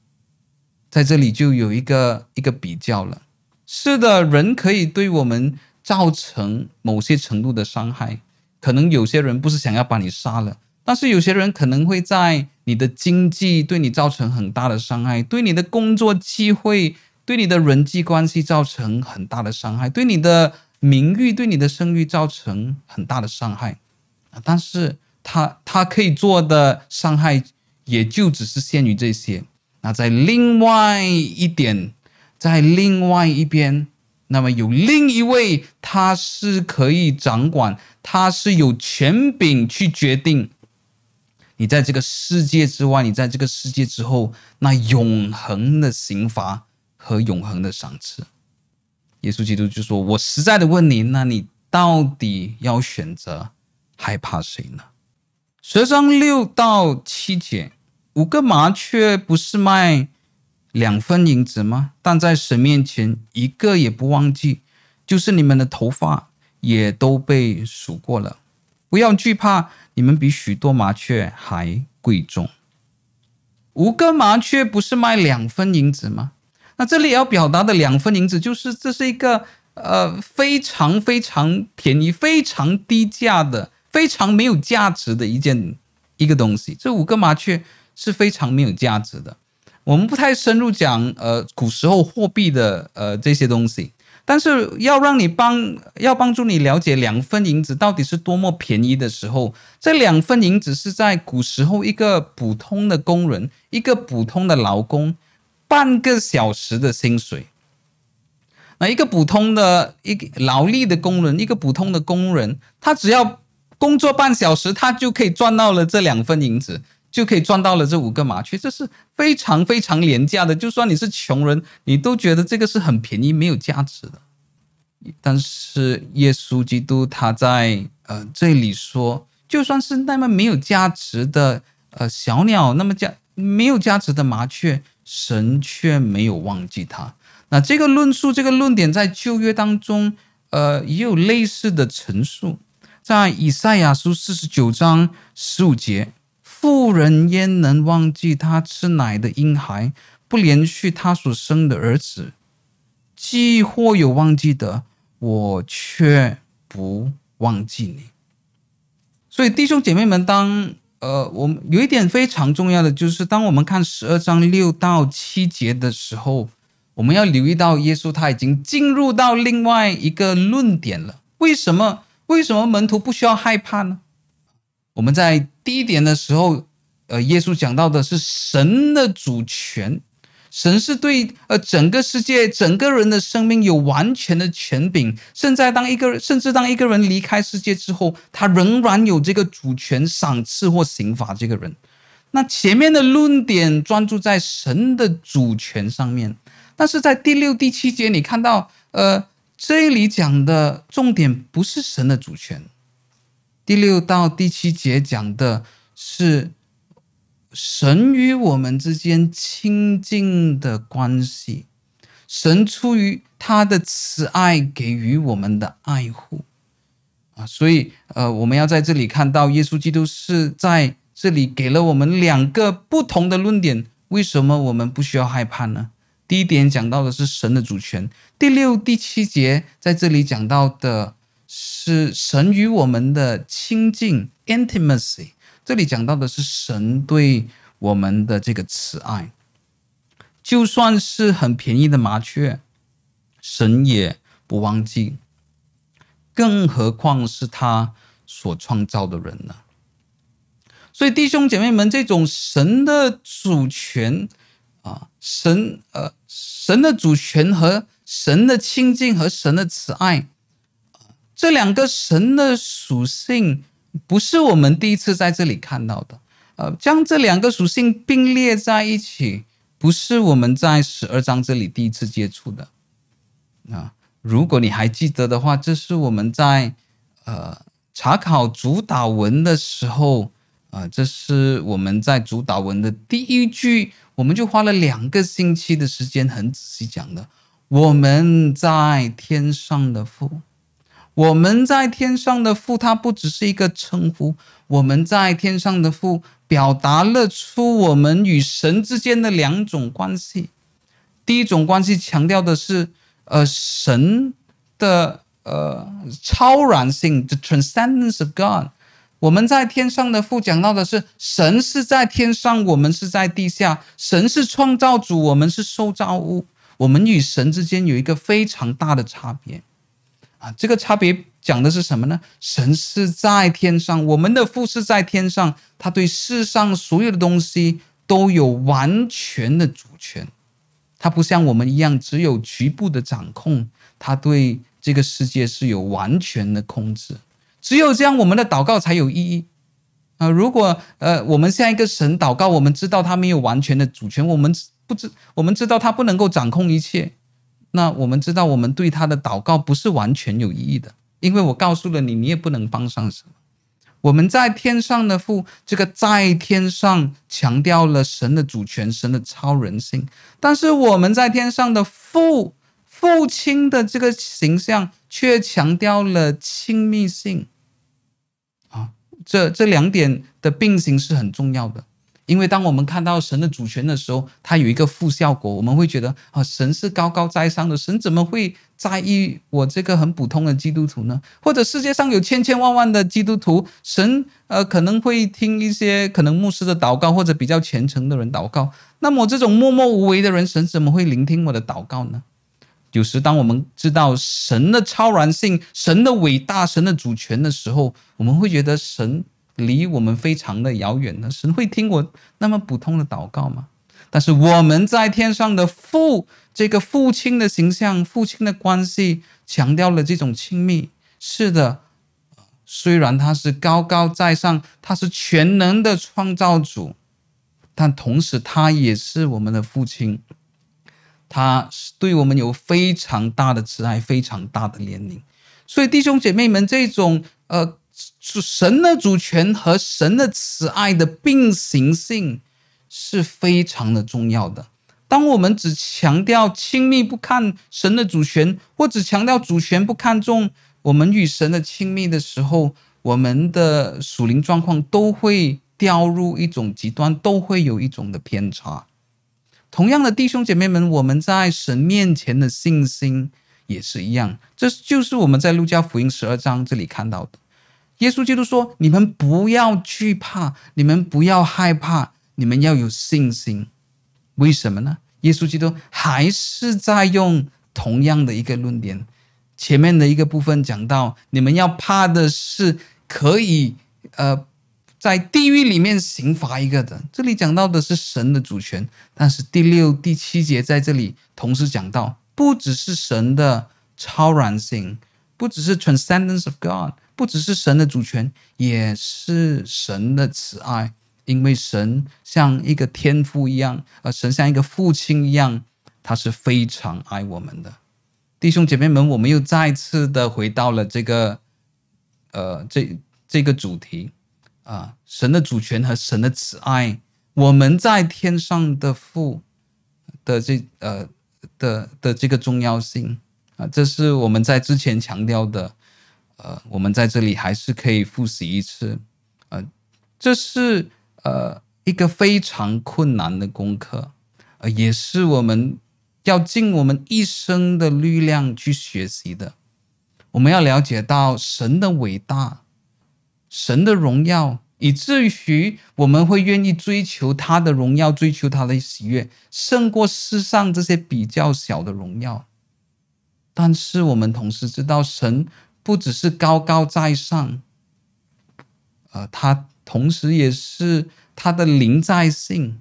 在这里就有一个一个比较了。是的，人可以对我们造成某些程度的伤害，可能有些人不是想要把你杀了，但是有些人可能会在你的经济对你造成很大的伤害，对你的工作机会，对你的人际关系造成很大的伤害，对你的。名誉对你的声誉造成很大的伤害，但是他他可以做的伤害也就只是限于这些。那在另外一点，在另外一边，那么有另一位，他是可以掌管，他是有权柄去决定你在这个世界之外，你在这个世界之后，那永恒的刑罚和永恒的赏赐。耶稣基督就说：“我实在的问你，那你到底要选择害怕谁呢？”十二章六到七节，五个麻雀不是卖两分银子吗？但在神面前一个也不忘记，就是你们的头发也都被数过了。不要惧怕，你们比许多麻雀还贵重。五个麻雀不是卖两分银子吗？那这里要表达的两分银子，就是这是一个呃非常非常便宜、非常低价的、非常没有价值的一件一个东西。这五个麻雀是非常没有价值的。我们不太深入讲呃古时候货币的呃这些东西，但是要让你帮要帮助你了解两分银子到底是多么便宜的时候，这两分银子是在古时候一个普通的工人、一个普通的劳工。半个小时的薪水，那一个普通的一个劳力的工人，一个普通的工人，他只要工作半小时，他就可以赚到了这两分银子，就可以赚到了这五个麻雀，这是非常非常廉价的。就算你是穷人，你都觉得这个是很便宜、没有价值的。但是耶稣基督他在呃这里说，就算是那么没有价值的呃小鸟，那么价没有价值的麻雀。神却没有忘记他。那这个论述，这个论点，在旧约当中，呃，也有类似的陈述。在以赛亚书四十九章十五节，妇人焉能忘记她吃奶的婴孩，不怜恤她所生的儿子？既或有忘记的，我却不忘记你。所以，弟兄姐妹们，当呃，我们有一点非常重要的，就是当我们看十二章六到七节的时候，我们要留意到耶稣他已经进入到另外一个论点了。为什么？为什么门徒不需要害怕呢？我们在第一点的时候，呃，耶稣讲到的是神的主权。神是对呃整个世界、整个人的生命有完全的权柄，甚至当一个甚至当一个人离开世界之后，他仍然有这个主权赏赐或刑罚这个人。那前面的论点专注在神的主权上面，但是在第六、第七节，你看到呃这里讲的重点不是神的主权，第六到第七节讲的是。神与我们之间亲近的关系，神出于他的慈爱给予我们的爱护啊，所以呃，我们要在这里看到耶稣基督是在这里给了我们两个不同的论点。为什么我们不需要害怕呢？第一点讲到的是神的主权，第六、第七节在这里讲到的是神与我们的亲近 （intimacy）。这里讲到的是神对我们的这个慈爱，就算是很便宜的麻雀，神也不忘记，更何况是他所创造的人呢？所以弟兄姐妹们，这种神的主权啊，神呃，神的主权和神的亲近和神的慈爱，这两个神的属性不是我们第一次在这里看到的。呃，将这两个属性并列在一起，不是我们在十二章这里第一次接触的。啊，如果你还记得的话，这是我们在呃查考主祷文的时候，啊，这是我们在主祷文的第一句，我们就花了两个星期的时间，很仔细讲的。我们在天上的父，我们在天上的父，它不只是一个称呼。我们在天上的父，表达了出我们与神之间的两种关系。第一种关系强调的是，呃，神的呃超然性，the transcendence of God。我们在天上的父讲到的是，神是在天上，我们是在地下。神是创造主，我们是受造物。我们与神之间有一个非常大的差别啊！这个差别讲的是什么呢？神是在天上，我们的父是在天上，他对世上所有的东西都有完全的主权。他不像我们一样只有局部的掌控，他对这个世界是有完全的控制。只有这样，我们的祷告才有意义啊！如果呃，我们向一个神祷告，我们知道他没有完全的主权，我们。不知我们知道他不能够掌控一切，那我们知道我们对他的祷告不是完全有意义的，因为我告诉了你，你也不能帮上什么。我们在天上的父，这个在天上强调了神的主权、神的超人性，但是我们在天上的父父亲的这个形象却强调了亲密性啊，这这两点的并行是很重要的。因为当我们看到神的主权的时候，它有一个负效果，我们会觉得啊，神是高高在上的，神怎么会在意我这个很普通的基督徒呢？或者世界上有千千万万的基督徒，神呃可能会听一些可能牧师的祷告，或者比较虔诚的人祷告。那么这种默默无为的人，神怎么会聆听我的祷告呢？有时当我们知道神的超然性、神的伟大、神的主权的时候，我们会觉得神。离我们非常的遥远呢，神会听我那么普通的祷告吗？但是我们在天上的父，这个父亲的形象、父亲的关系，强调了这种亲密。是的，虽然他是高高在上，他是全能的创造主，但同时他也是我们的父亲，他是对我们有非常大的慈爱，非常大的怜悯。所以弟兄姐妹们，这种呃。神的主权和神的慈爱的并行性是非常的重要的。当我们只强调亲密不看神的主权，或只强调主权不看重我们与神的亲密的时候，我们的属灵状况都会掉入一种极端，都会有一种的偏差。同样的，弟兄姐妹们，我们在神面前的信心也是一样。这就是我们在路加福音十二章这里看到的。耶稣基督说：“你们不要惧怕，你们不要害怕，你们要有信心。为什么呢？耶稣基督还是在用同样的一个论点。前面的一个部分讲到，你们要怕的是可以呃在地狱里面刑罚一个的。这里讲到的是神的主权，但是第六、第七节在这里同时讲到，不只是神的超然性，不只是 transcendence of God。”不只是神的主权，也是神的慈爱，因为神像一个天父一样，呃，神像一个父亲一样，他是非常爱我们的。弟兄姐妹们，我们又再次的回到了这个，呃，这这个主题啊，神的主权和神的慈爱，我们在天上的父的这呃的的这个重要性啊，这是我们在之前强调的。呃，我们在这里还是可以复习一次，呃，这是呃一个非常困难的功课，呃，也是我们要尽我们一生的力量去学习的。我们要了解到神的伟大，神的荣耀，以至于我们会愿意追求他的荣耀，追求他的喜悦，胜过世上这些比较小的荣耀。但是我们同时知道神。不只是高高在上，呃，他同时也是他的临在性，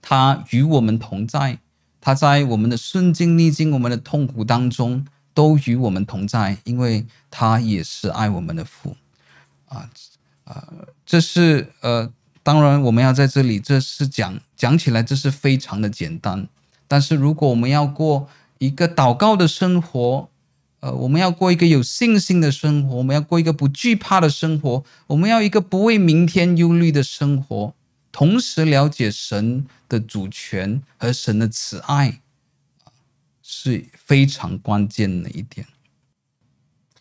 他与我们同在，他在我们的顺境逆境、我们的痛苦当中都与我们同在，因为他也是爱我们的父啊啊！这是呃，当然我们要在这里，这是讲讲起来，这是非常的简单。但是如果我们要过一个祷告的生活，呃，我们要过一个有信心的生活，我们要过一个不惧怕的生活，我们要一个不为明天忧虑的生活，同时了解神的主权和神的慈爱，是非常关键的一点。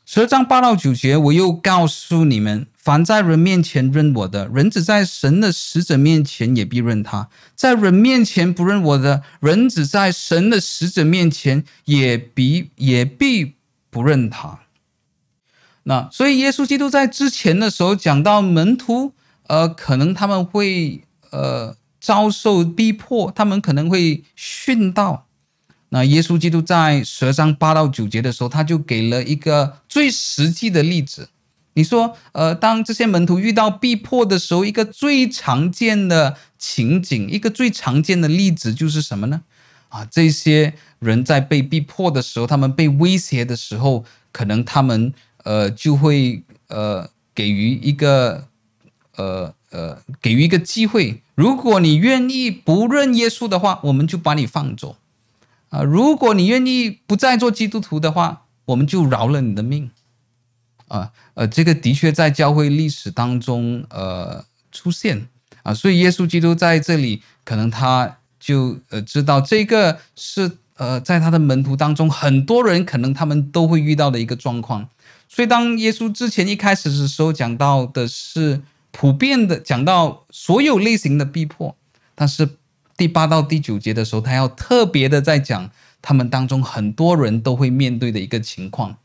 十二章八到九节，我又告诉你们：凡在人面前认我的，人子在神的使者面前也必认他；在人面前不认我的，人子在神的使者面前也必也必。不认他，那所以耶稣基督在之前的时候讲到门徒，呃，可能他们会呃遭受逼迫，他们可能会殉道。那耶稣基督在十二章八到九节的时候，他就给了一个最实际的例子。你说，呃，当这些门徒遇到逼迫的时候，一个最常见的情景，一个最常见的例子就是什么呢？啊，这些人在被逼迫的时候，他们被威胁的时候，可能他们呃就会呃给予一个呃呃给予一个机会。如果你愿意不认耶稣的话，我们就把你放走啊；如果你愿意不再做基督徒的话，我们就饶了你的命啊。呃，这个的确在教会历史当中呃出现啊，所以耶稣基督在这里可能他。就呃知道这个是呃在他的门徒当中很多人可能他们都会遇到的一个状况，所以当耶稣之前一开始的时候讲到的是普遍的讲到所有类型的逼迫，但是第八到第九节的时候，他要特别的在讲他们当中很多人都会面对的一个情况，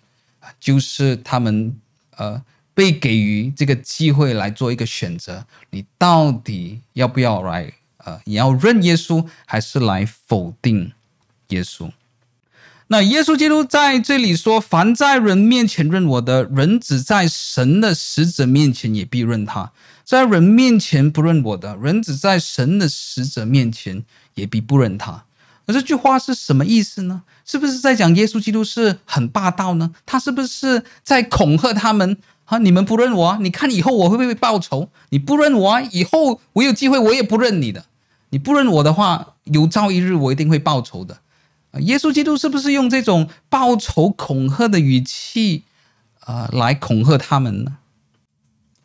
就是他们呃被给予这个机会来做一个选择，你到底要不要来？呃，你要认耶稣，还是来否定耶稣？那耶稣基督在这里说：“凡在人面前认我的，人只在神的使者面前也必认他；在人面前不认我的，人只在神的使者面前也必不认他。”而这句话是什么意思呢？是不是在讲耶稣基督是很霸道呢？他是不是在恐吓他们？啊！你们不认我啊，你看以后我会不会报仇？你不认我啊，以后我有机会我也不认你的。你不认我的话，有朝一日我一定会报仇的。耶稣基督是不是用这种报仇恐吓的语气、呃、来恐吓他们呢？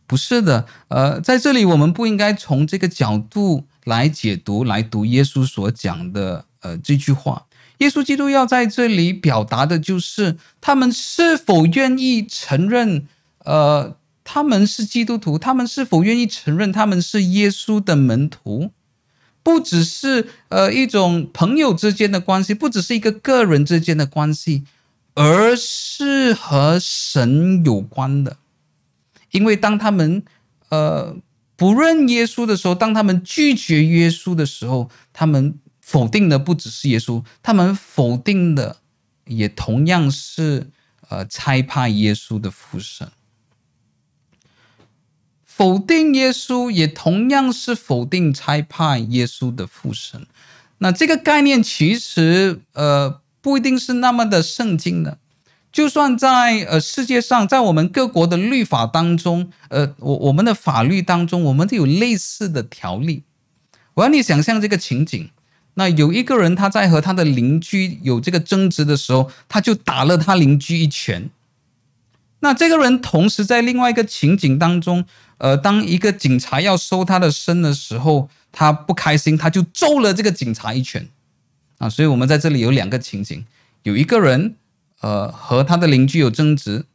不是的，呃，在这里我们不应该从这个角度来解读、来读耶稣所讲的呃这句话。耶稣基督要在这里表达的就是他们是否愿意承认，呃，他们是基督徒，他们是否愿意承认他们是耶稣的门徒。不只是呃一种朋友之间的关系，不只是一个个人之间的关系，而是和神有关的。因为当他们呃不认耶稣的时候，当他们拒绝耶稣的时候，他们否定的不只是耶稣，他们否定的也同样是呃差派耶稣的父神。否定耶稣，也同样是否定差派耶稣的父神。那这个概念其实呃不一定是那么的圣经的。就算在呃世界上，在我们各国的律法当中，呃我我们的法律当中，我们都有类似的条例。我让你想象这个情景：那有一个人他在和他的邻居有这个争执的时候，他就打了他邻居一拳。那这个人同时在另外一个情景当中。呃，当一个警察要搜他的身的时候，他不开心，他就揍了这个警察一拳啊！所以，我们在这里有两个情景：有一个人，呃，和他的邻居有争执，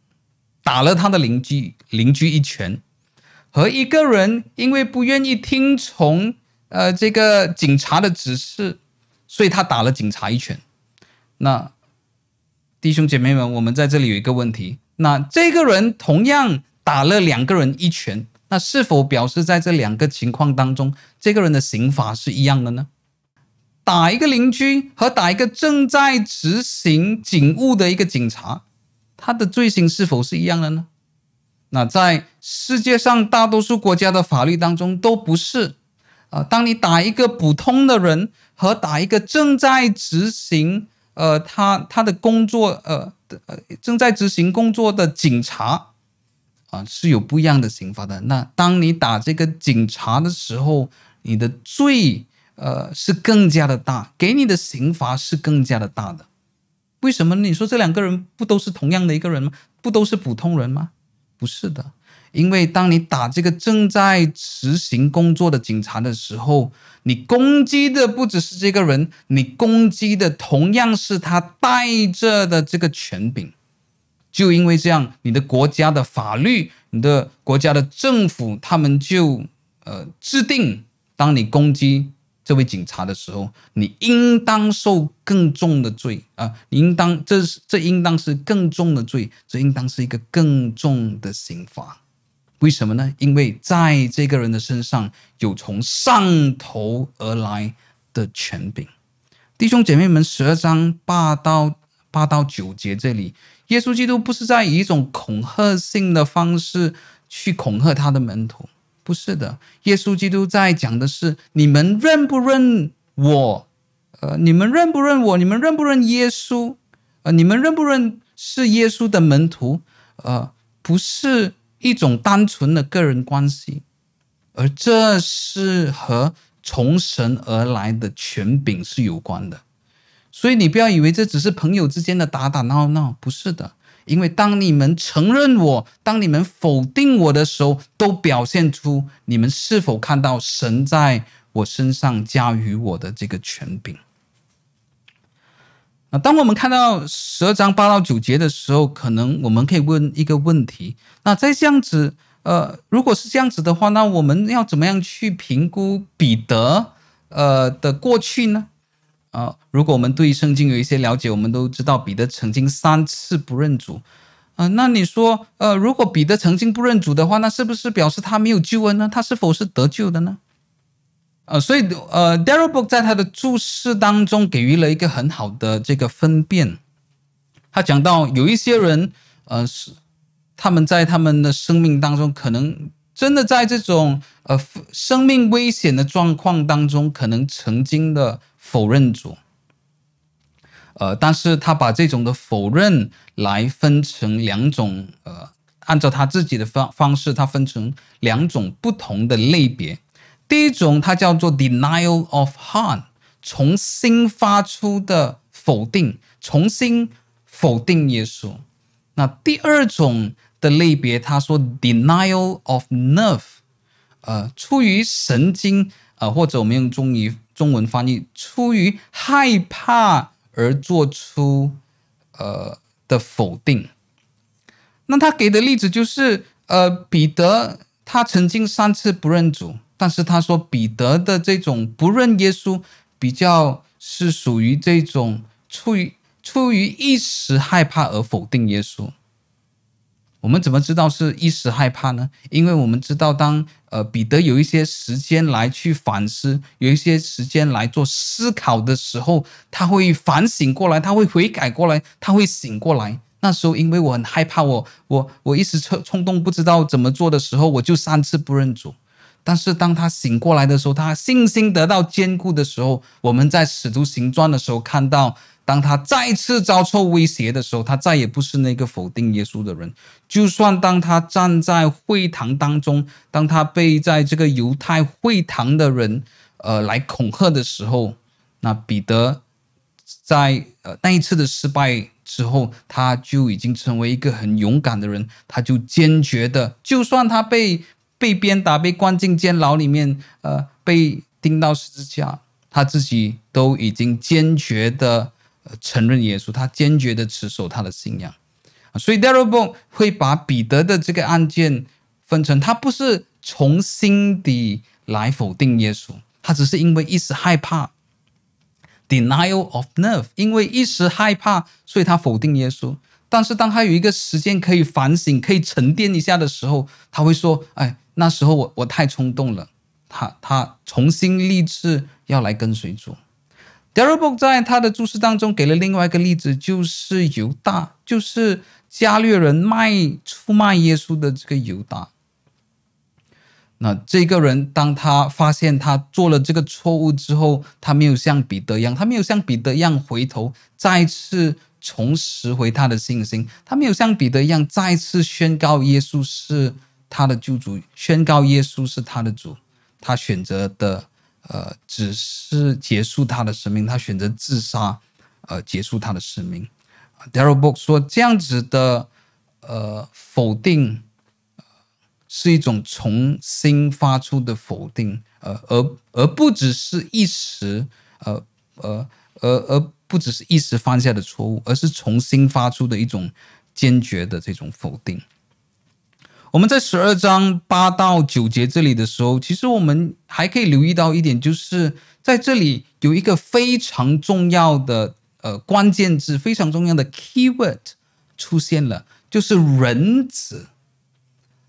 打了他的邻居邻居一拳；和一个人因为不愿意听从呃这个警察的指示，所以他打了警察一拳。那弟兄姐妹们，我们在这里有一个问题：那这个人同样打了两个人一拳。那是否表示在这两个情况当中，这个人的刑罚是一样的呢？打一个邻居和打一个正在执行警务的一个警察，他的罪行是否是一样的呢？那在世界上大多数国家的法律当中都不是呃，当你打一个普通的人和打一个正在执行呃他他的工作呃呃正在执行工作的警察啊，是有不一样的刑罚的。那当你打这个警察的时候，你的罪呃是更加的大，给你的刑罚是更加的大的。为什么？你说这两个人不都是同样的一个人吗？不都是普通人吗？不是的。因为当你打这个正在执行工作的警察的时候，你攻击的不只是这个人，你攻击的同样是他带着的这个权柄。就因为这样，你的国家的法律、你的国家的政府，他们就呃制定，当你攻击这位警察的时候，你应当受更重的罪啊！你应当这是这应当是更重的罪，这应当是一个更重的刑罚。为什么呢？因为在这个人的身上有从上头而来的权柄。弟兄姐妹们，十二章八到八到九节这里，耶稣基督不是在以一种恐吓性的方式去恐吓他的门徒，不是的。耶稣基督在讲的是：你们认不认我？呃，你们认不认我？你们认不认耶稣？呃，你们认不认是耶稣的门徒？呃，不是。一种单纯的个人关系，而这是和从神而来的权柄是有关的。所以你不要以为这只是朋友之间的打打闹闹，不是的。因为当你们承认我，当你们否定我的时候，都表现出你们是否看到神在我身上加于我的这个权柄。当我们看到十二章八到九节的时候，可能我们可以问一个问题：那在这样子，呃，如果是这样子的话，那我们要怎么样去评估彼得，呃的过去呢？啊、如果我们对圣经有一些了解，我们都知道彼得曾经三次不认主，啊、那你说，呃，如果彼得曾经不认主的话，那是不是表示他没有救恩呢？他是否是得救的呢？呃，所以呃 d a r r b o o k 在他的注释当中给予了一个很好的这个分辨。他讲到有一些人，呃，是他们在他们的生命当中，可能真的在这种呃生命危险的状况当中，可能曾经的否认主。呃，但是他把这种的否认来分成两种，呃，按照他自己的方方式，他分成两种不同的类别。第一种，它叫做 denial of heart，从新发出的否定，重新否定耶稣。那第二种的类别，他说 denial of nerve，呃，出于神经，呃，或者我们用中医中文翻译，出于害怕而做出呃的否定。那他给的例子就是，呃，彼得他曾经三次不认主。但是他说，彼得的这种不认耶稣，比较是属于这种出于出于一时害怕而否定耶稣。我们怎么知道是一时害怕呢？因为我们知道当，呃彼得有一些时间来去反思，有一些时间来做思考的时候，他会反省过来，他会悔改过来，他会醒过来。那时候因为我很害怕，我我我一时冲冲动不知道怎么做的时候，我就三次不认主。但是当他醒过来的时候，他信心得到坚固的时候，我们在使徒行传的时候看到，当他再次遭受威胁的时候，他再也不是那个否定耶稣的人。就算当他站在会堂当中，当他被在这个犹太会堂的人呃来恐吓的时候，那彼得在呃那一次的失败之后，他就已经成为一个很勇敢的人，他就坚决的，就算他被。被鞭打，被关进监牢里面，呃，被钉到十字架，他自己都已经坚决的承认耶稣，他坚决的持守他的信仰。所以 d a r r l b o n 会把彼得的这个案件分成，他不是从心底来否定耶稣，他只是因为一时害怕，denial of nerve，因为一时害怕，所以他否定耶稣。但是当他有一个时间可以反省、可以沉淀一下的时候，他会说：“哎。”那时候我我太冲动了，他他重新立志要来跟随主。Darrell Bock 在他的注释当中给了另外一个例子，就是犹大，就是加略人卖出卖耶稣的这个犹大。那这个人当他发现他做了这个错误之后，他没有像彼得一样，他没有像彼得一样回头，再次重拾回他的信心，他没有像彼得一样再次宣告耶稣是他的救主，宣告耶稣是他的主，他选择的呃只是结束他的生命，他选择自杀，呃结束他的生命。Daryl Book 说这样子的呃否定。是一种重新发出的否定，呃，而而不只是一时，呃呃，而而不只是一时犯下的错误，而是重新发出的一种坚决的这种否定。我们在十二章八到九节这里的时候，其实我们还可以留意到一点，就是在这里有一个非常重要的呃关键字，非常重要的 keyword 出现了，就是人子。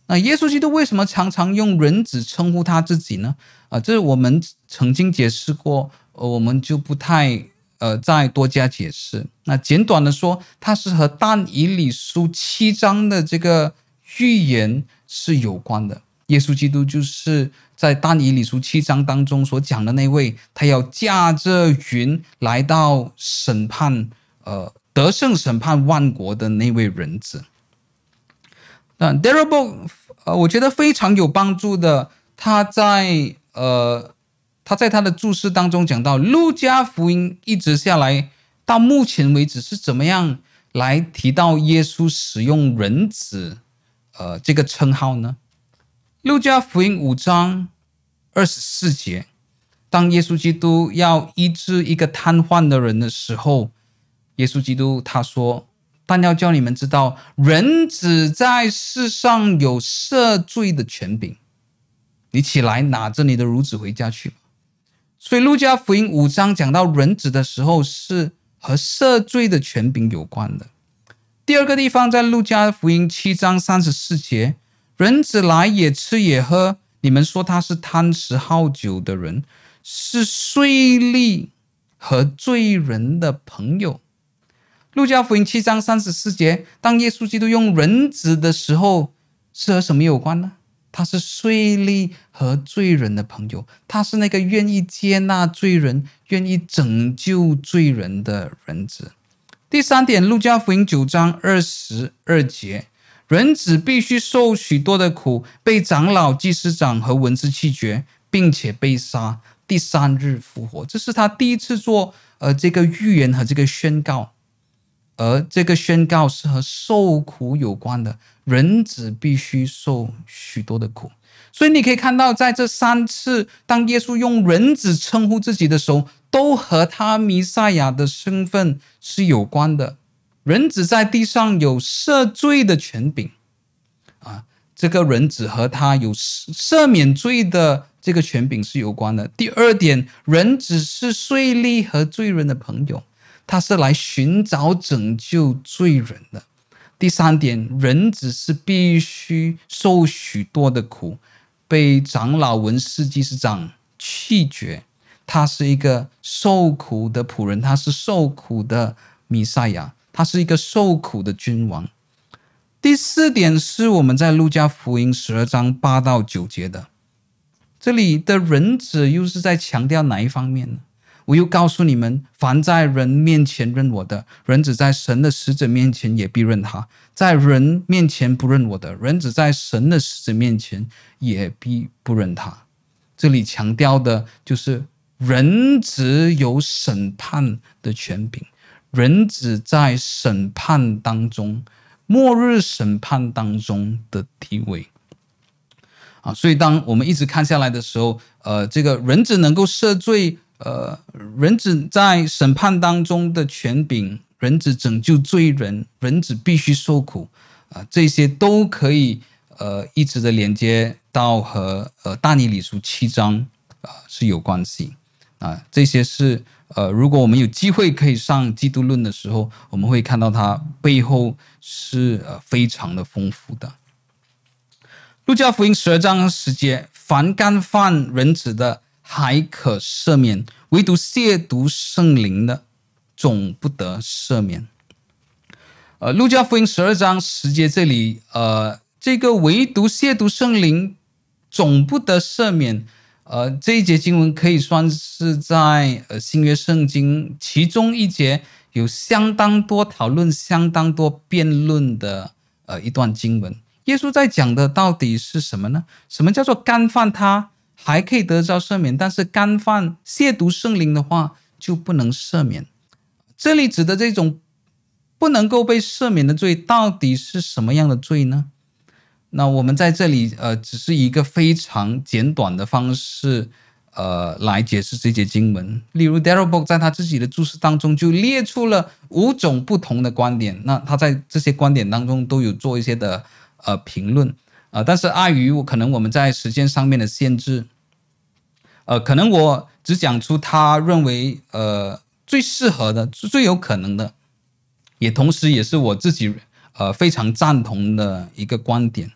那耶稣基督为什么常常用人子称呼他自己呢？啊，这是我们曾经解释过，我们就不太呃再多加解释。那简短的说，它是和但以理书七章的这个预言是有关的。耶稣基督就是在但以理书七章当中所讲的那位，他要驾着云来到审判，呃，得胜审判万国的那位人子。那 Darbo，呃，我觉得非常有帮助的。他在呃，他在他的注释当中讲到，路加福音一直下来到目前为止是怎么样来提到耶稣使用人子呃这个称号呢？路加福音五章二十四节，当耶稣基督要医治一个瘫痪的人的时候，耶稣基督他说。但要叫你们知道，人子在世上有赦罪的权柄。你起来，拿着你的褥子回家去。所以，路加福音五章讲到人子的时候，是和赦罪的权柄有关的。第二个地方在路加福音七章三十四节，人子来也吃也喝，你们说他是贪食好酒的人，是税吏和罪人的朋友。路加福音七章三十四节，当耶稣基督用人子的时候，是和什么有关呢？他是税吏和罪人的朋友，他是那个愿意接纳罪人、愿意拯救罪人的人子。第三点，路加福音九章二十二节，人子必须受许多的苦，被长老、祭司长和文士弃绝，并且被杀，第三日复活。这是他第一次做呃这个预言和这个宣告。而这个宣告是和受苦有关的，人子必须受许多的苦，所以你可以看到，在这三次，当耶稣用人子称呼自己的时候，都和他弥赛亚的身份是有关的。人子在地上有赦罪的权柄，啊，这个人子和他有赦免罪的这个权柄是有关的。第二点，人子是税吏和罪人的朋友。他是来寻找拯救罪人的。第三点，人子是必须受许多的苦，被长老、文士、祭司长弃绝。他是一个受苦的仆人，他是受苦的弥赛亚，他是一个受苦的君王。第四点是我们在路加福音十二章八到九节的，这里的人子又是在强调哪一方面呢？我又告诉你们：凡在人面前认我的，人子在神的使者面前也必认他；在人面前不认我的，人子在神的使者面前也必不认他。这里强调的就是人子有审判的权柄，人子在审判当中，末日审判当中的地位。啊，所以当我们一直看下来的时候，呃，这个人子能够赦罪。呃，人子在审判当中的权柄，人子拯救罪人，人子必须受苦，啊、这些都可以呃一直的连接到和呃大尼理书七章啊、是有关系啊、这些是呃如果我们有机会可以上基督论的时候，我们会看到它背后是呃非常的丰富的。路加福音十二章十节，凡干犯人子的。还可赦免，唯独亵渎圣灵的，总不得赦免。呃，路加福音十二章十节这里，呃，这个唯独亵渎圣灵，总不得赦免。呃，这一节经文可以算是在呃新约圣经其中一节有相当多讨论、相当多辩论的呃一段经文。耶稣在讲的到底是什么呢？什么叫做干犯他还可以得到赦免，但是干犯亵渎圣灵的话就不能赦免？这里指的这种不能够被赦免的罪到底是什么样的罪呢？那我们在这里，呃，只是一个非常简短的方式，呃，来解释这节经文。例如，Darrell Bock 在他自己的注释当中就列出了五种不同的观点。那他在这些观点当中都有做一些的呃评论，呃，但是碍于可能我们在时间上面的限制，呃，可能我只讲出他认为呃最适合的、最有可能的，也同时也是我自己呃非常赞同的一个观点。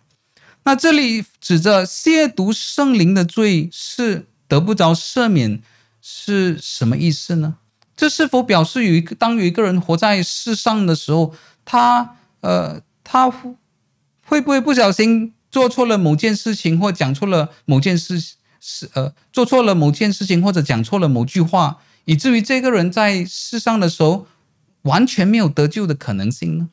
那这里指着亵渎圣灵的罪是得不着赦免，是什么意思呢？这是否表示有一个当有一个人活在世上的时候，他呃他会不会不小心做错了某件事情，或讲错了某件事是呃做错了某件事情，或者讲错了某句话，以至于这个人在世上的时候完全没有得救的可能性呢？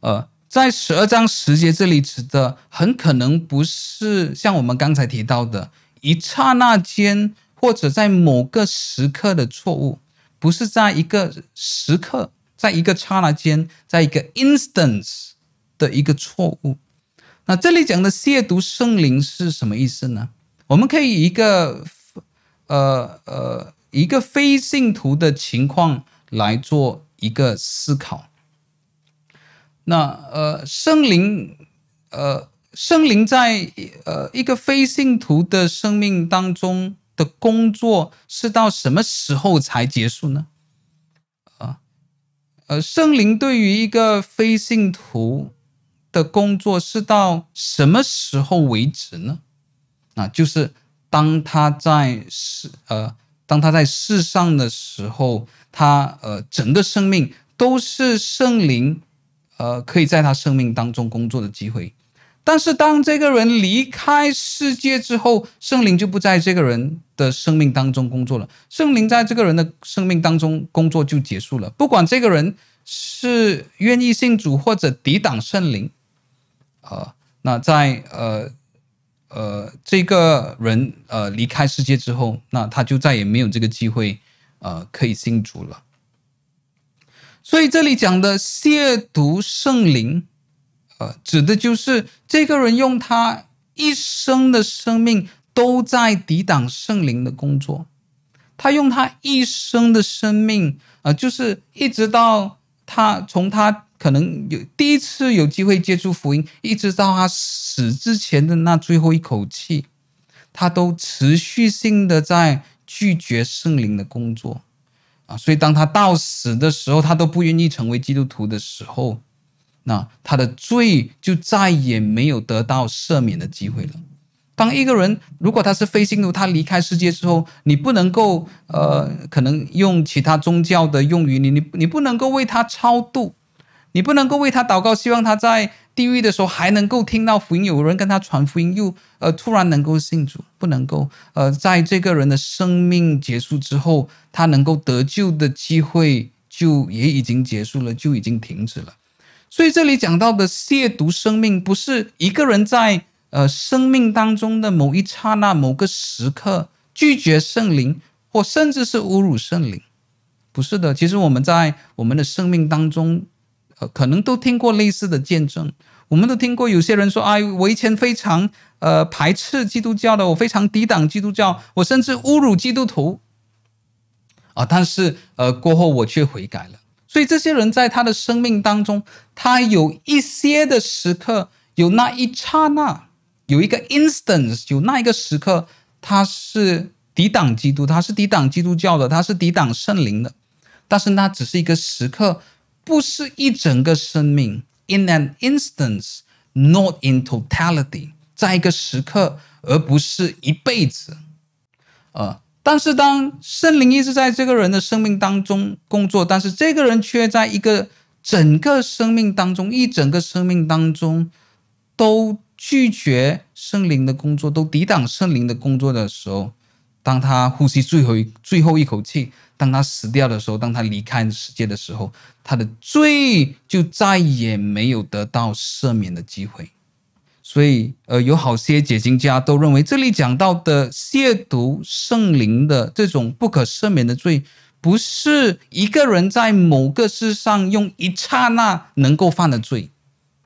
呃。在十二章十节这里指的很可能不是像我们刚才提到的一刹那间或者在某个时刻的错误，不是在一个时刻，在一个刹那间，在一个 instance 的一个错误。那这里讲的亵渎圣灵是什么意思呢？我们可以以一个呃呃一个非信徒的情况来做一个思考。那呃，圣灵，呃，圣灵在呃一个非信徒的生命当中的工作是到什么时候才结束呢？啊，呃，圣灵对于一个非信徒的工作是到什么时候为止呢？啊，就是当他在世呃，当他在世上的时候，他呃整个生命都是圣灵。呃，可以在他生命当中工作的机会，但是当这个人离开世界之后，圣灵就不在这个人的生命当中工作了。圣灵在这个人的生命当中工作就结束了，不管这个人是愿意信主或者抵挡圣灵，呃，那在呃呃这个人呃离开世界之后，那他就再也没有这个机会呃可以信主了。所以这里讲的亵渎圣灵，呃，指的就是这个人用他一生的生命都在抵挡圣灵的工作。他用他一生的生命，呃，就是一直到他从他可能有第一次有机会接触福音，一直到他死之前的那最后一口气，他都持续性的在拒绝圣灵的工作。啊，所以当他到死的时候，他都不愿意成为基督徒的时候，那他的罪就再也没有得到赦免的机会了。当一个人如果他是非信徒，他离开世界之后，你不能够呃，可能用其他宗教的用语，你你你不能够为他超度，你不能够为他祷告，希望他在。地狱的时候还能够听到福音，有人跟他传福音，又呃突然能够信主，不能够呃在这个人的生命结束之后，他能够得救的机会就也已经结束了，就已经停止了。所以这里讲到的亵渎生命，不是一个人在呃生命当中的某一刹那、某个时刻拒绝圣灵，或甚至是侮辱圣灵，不是的。其实我们在我们的生命当中。呃，可能都听过类似的见证，我们都听过有些人说：“哎，我以前非常呃排斥基督教的，我非常抵挡基督教，我甚至侮辱基督徒。”啊，但是呃过后我却悔改了。所以这些人在他的生命当中，他有一些的时刻，有那一刹那，有一个 instance，有那一个时刻，他是抵挡基督，他是抵挡基督教的，他是抵挡圣灵的，但是那只是一个时刻。不是一整个生命，in an instance, not in totality，在一个时刻，而不是一辈子。呃，但是当圣灵一直在这个人的生命当中工作，但是这个人却在一个整个生命当中，一整个生命当中都拒绝圣灵的工作，都抵挡圣灵的工作的时候，当他呼吸最后一最后一口气，当他死掉的时候，当他离开世界的时候，他的罪就再也没有得到赦免的机会。所以，呃，有好些解经家都认为，这里讲到的亵渎圣灵的这种不可赦免的罪，不是一个人在某个事上用一刹那能够犯的罪，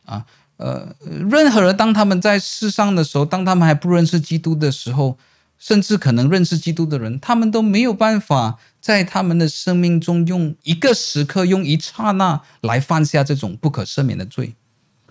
啊，呃，任何人当他们在世上的时候，当他们还不认识基督的时候，甚至可能认识基督的人，他们都没有办法在他们的生命中用一个时刻、用一刹那来犯下这种不可赦免的罪。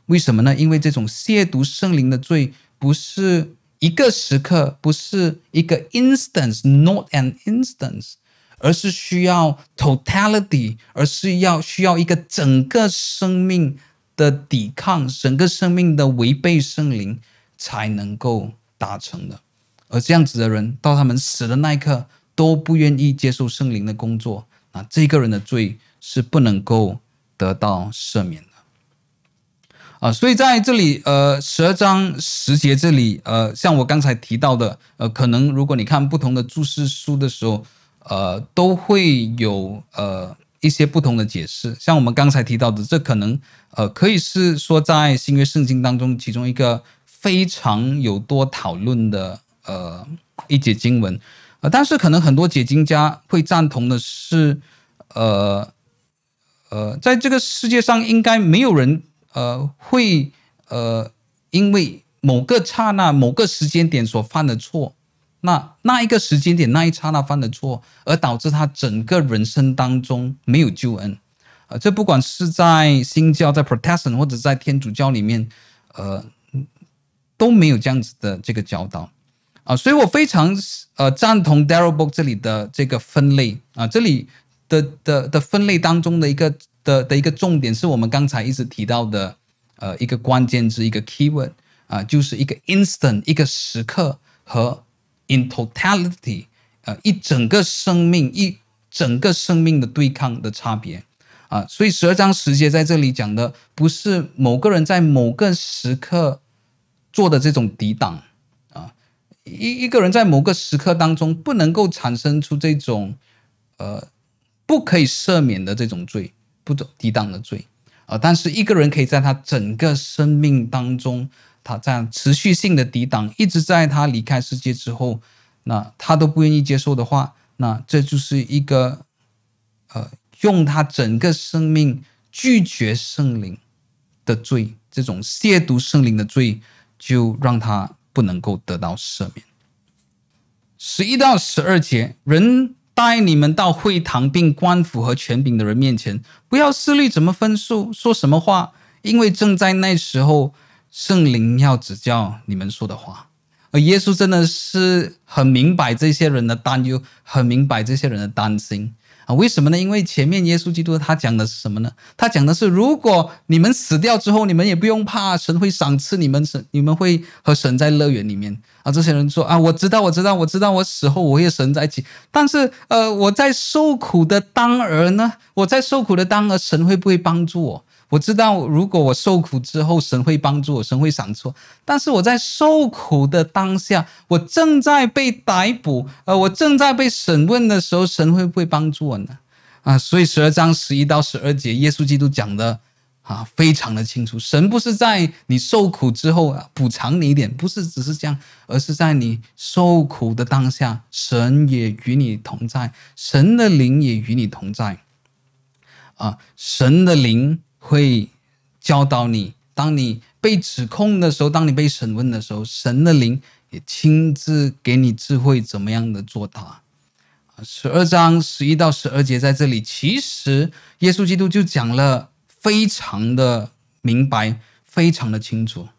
为什么呢？因为这种亵渎圣灵的罪不是一个时刻，不是一个 instance，not an instance，而是需要 totality，而是要需要一个整个生命的抵抗，整个生命的违背圣灵才能够达成的。而这样子的人，到他们死的那一刻都不愿意接受圣灵的工作，那这个人的罪是不能够得到赦免的。啊，所以在这里，呃，十二章十节这里，呃，像我刚才提到的，呃，可能如果你看不同的注释书的时候，呃，都会有呃一些不同的解释。像我们刚才提到的，这可能呃可以是说在新约圣经当中其中一个非常有多讨论的呃一节经文，呃，但是可能很多解经家会赞同的是，呃呃，在这个世界上应该没有人。呃，会呃，因为某个刹那、某个时间点所犯的错，那那一个时间点、那一刹那犯的错，而导致他整个人生当中没有救恩。呃，这不管是在新教、在 Protestant 或者在天主教里面，呃，都没有这样子的这个教导啊。所以我非常呃赞同 Darrell Bock 这里的这个分类啊，这里的的的分类当中的一个。的的一个重点是我们刚才一直提到的，呃，一个关键字，一个 keyword 啊，就是一个 instant，一个时刻和 in totality，呃，一整个生命，一整个生命的对抗的差别啊。所以十二章十节在这里讲的不是某个人在某个时刻做的这种抵挡，一一个人在某个时刻当中不能够产生出这种呃不可以赦免的这种罪。不走抵挡的罪啊，但是一个人可以在他整个生命当中，他这样持续性的抵挡，一直在他离开世界之后，那他都不愿意接受的话，那这就是一个呃，用他整个生命拒绝圣灵的罪，这种亵渎圣灵的罪，就让他不能够得到赦免。十一到十二节，人。带你们到会堂，并官府和权柄的人面前，不要思虑怎么分数，说什么话，因为正在那时候，圣灵要指教你们说的话。而耶稣真的是很明白这些人的担忧，很明白这些人的担心。啊，为什么呢？因为前面耶稣基督他讲的是什么呢？他讲的是，如果你们死掉之后，你们也不用怕，神会赏赐你们，神你们会和神在乐园里面。啊，这些人说啊，我知道，我知道，我知道，我死后我会和神在一起。但是，呃，我在受苦的当儿呢？我在受苦的当儿，神会不会帮助我？我知道，如果我受苦之后，神会帮助我，神会赏赐。但是我在受苦的当下，我正在被逮捕，呃，我正在被审问的时候，神会不会帮助我呢？啊，所以十二章十一到十二节，耶稣基督讲的啊，非常的清楚。神不是在你受苦之后啊，补偿你一点，不是只是这样，而是在你受苦的当下，神也与你同在，神的灵也与你同在。啊，神的灵。会教导你，当你被指控的时候，当你被审问的时候，神的灵也亲自给你智慧，怎么样的作答。啊十二章十一到十二节在这里，其实耶稣基督就讲了非常的明白，非常的清楚。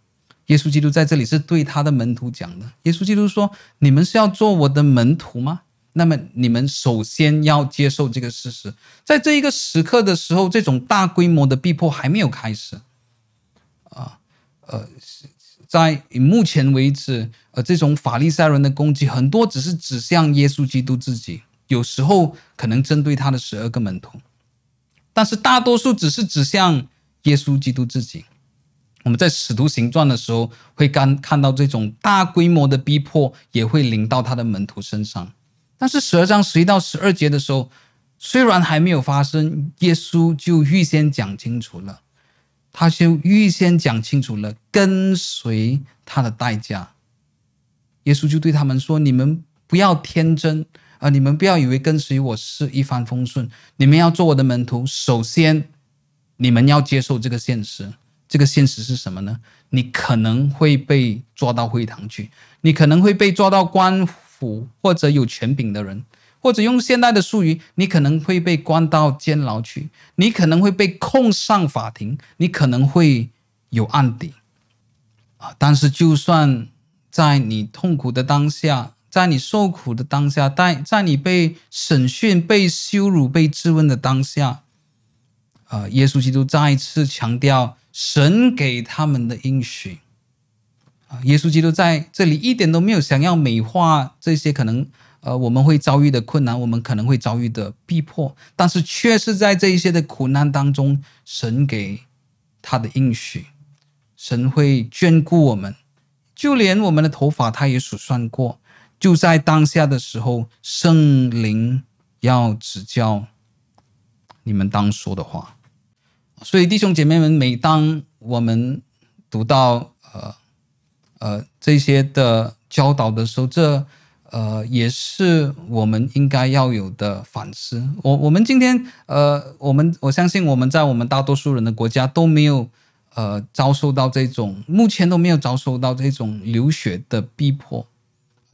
耶稣基督在这里是对他的门徒讲的。耶稣基督说：“你们是要做我的门徒吗？”那么你们首先要接受这个事实，在这一个时刻的时候，这种大规模的逼迫还没有开始，啊，呃，在目前为止，呃，这种法利赛人的攻击很多只是指向耶稣基督自己，有时候可能针对他的十二个门徒，但是大多数只是指向耶稣基督自己，我们在使徒行传的时候会看看到这种大规模的逼迫也会临到他的门徒身上。但是十二章十一到十二节的时候，虽然还没有发生，耶稣就预先讲清楚了，他就预先讲清楚了跟随他的代价。耶稣就对他们说：“你们不要天真啊！你们不要以为跟随我是一帆风顺。你们要做我的门徒，首先你们要接受这个现实。这个现实是什么呢？你可能会被抓到会堂去，你可能会被抓到官府或者有权柄的人，或者用现代的术语，你可能会被关到监牢去，你可能会被控上法庭，你可能会有案底啊！但是就算……在你痛苦的当下，在你受苦的当下，在在你被审讯、被羞辱、被质问的当下，呃，耶稣基督再一次强调神给他们的应许。耶稣基督在这里一点都没有想要美化这些可能呃我们会遭遇的困难，我们可能会遭遇的逼迫，但是却是在这一些的苦难当中，神给他的应许，神会眷顾我们。就连我们的头发，他也数算过。就在当下的时候，圣灵要指教你们当说的话。所以，弟兄姐妹们，每当我们读到呃呃这些的教导的时候，这呃也是我们应该要有的反思。我我们今天呃，我们我相信我们在我们大多数人的国家都没有。呃，遭受到这种，目前都没有遭受到这种流血的逼迫，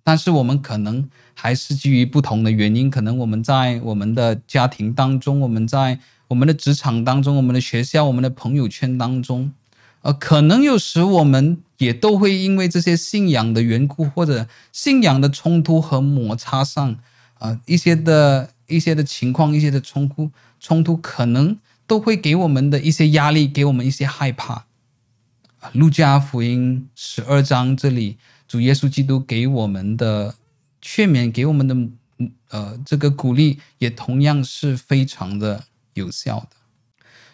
但是我们可能还是基于不同的原因，可能我们在我们的家庭当中，我们在我们的职场当中，我们的学校，我们的朋友圈当中，呃，可能有时我们也都会因为这些信仰的缘故，或者信仰的冲突和摩擦上，啊、呃，一些的一些的情况，一些的冲突冲突可能。都会给我们的一些压力，给我们一些害怕。路加福音十二章这里，主耶稣基督给我们的劝勉，给我们的呃这个鼓励，也同样是非常的有效的。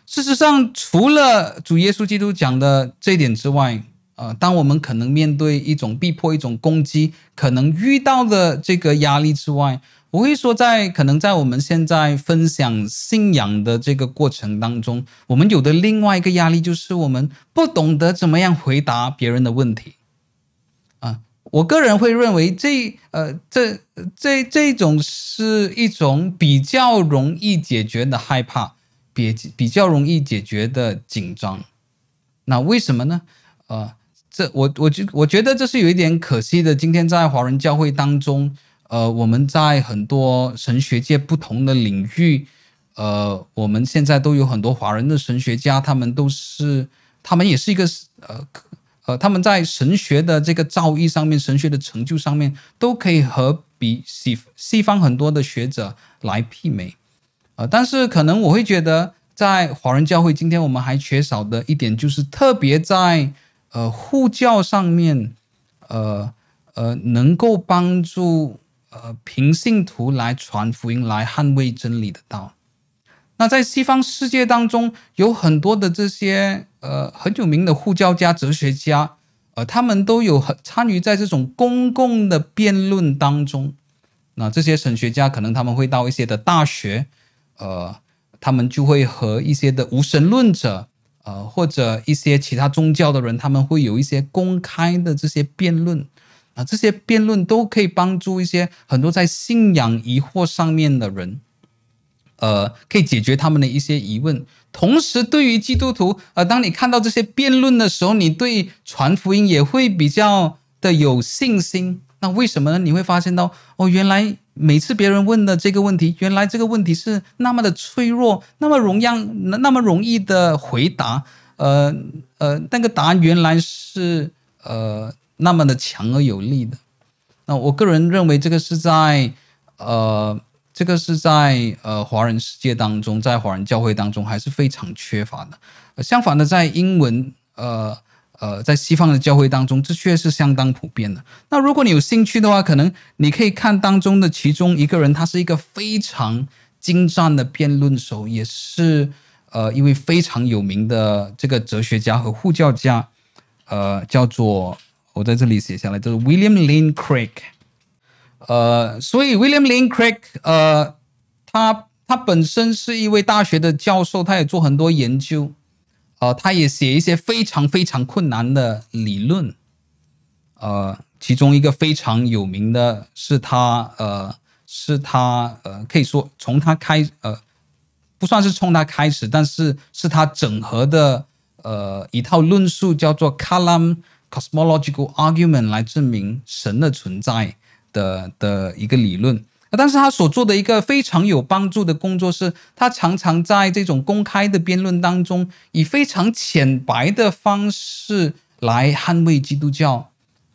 事实上，除了主耶稣基督讲的这一点之外，呃，当我们可能面对一种逼迫、一种攻击，可能遇到的这个压力之外，我会说，在可能在我们现在分享信仰的这个过程当中，我们有的另外一个压力就是我们不懂得怎么样回答别人的问题。啊，我个人会认为这呃这这这种是一种比较容易解决的害怕，比比较容易解决的紧张。那为什么呢？呃，这我我觉我觉得这是有一点可惜的。今天在华人教会当中。呃，我们在很多神学界不同的领域，呃，我们现在都有很多华人的神学家，他们都是，他们也是一个，呃，呃，他们在神学的这个造诣上面，神学的成就上面，都可以和比西西方很多的学者来媲美，呃，但是可能我会觉得，在华人教会今天我们还缺少的一点，就是特别在呃护教上面，呃呃，能够帮助。呃，平信徒来传福音，来捍卫真理的道。那在西方世界当中，有很多的这些呃很有名的护教家、哲学家，呃，他们都有很参与在这种公共的辩论当中。那这些神学家可能他们会到一些的大学，呃，他们就会和一些的无神论者，呃，或者一些其他宗教的人，他们会有一些公开的这些辩论。啊，这些辩论都可以帮助一些很多在信仰疑惑上面的人，呃，可以解决他们的一些疑问。同时，对于基督徒，呃，当你看到这些辩论的时候，你对传福音也会比较的有信心。那为什么呢？你会发现到，哦，原来每次别人问的这个问题，原来这个问题是那么的脆弱，那么容易，那么容易的回答。呃呃，那个答案原来是呃。那么的强而有力的，那我个人认为这个是在呃，这个是在呃华人世界当中，在华人教会当中还是非常缺乏的。相反的，在英文呃呃在西方的教会当中，这却是相当普遍的。那如果你有兴趣的话，可能你可以看当中的其中一个人，他是一个非常精湛的辩论手，也是呃，一位非常有名的这个哲学家和护教家，呃，叫做我在这里写下来，就是 William Lane Craig。呃，所以 William Lane Craig，呃，他他本身是一位大学的教授，他也做很多研究，呃，他也写一些非常非常困难的理论，呃，其中一个非常有名的是他，呃，是他，呃，可以说从他开，呃，不算是从他开始，但是是他整合的，呃，一套论述叫做 Kalam Cosmological Argument 来证明神的存在。的的一个理论，但是他所做的一个非常有帮助的工作是，他常常在这种公开的辩论当中，以非常浅白的方式来捍卫基督教，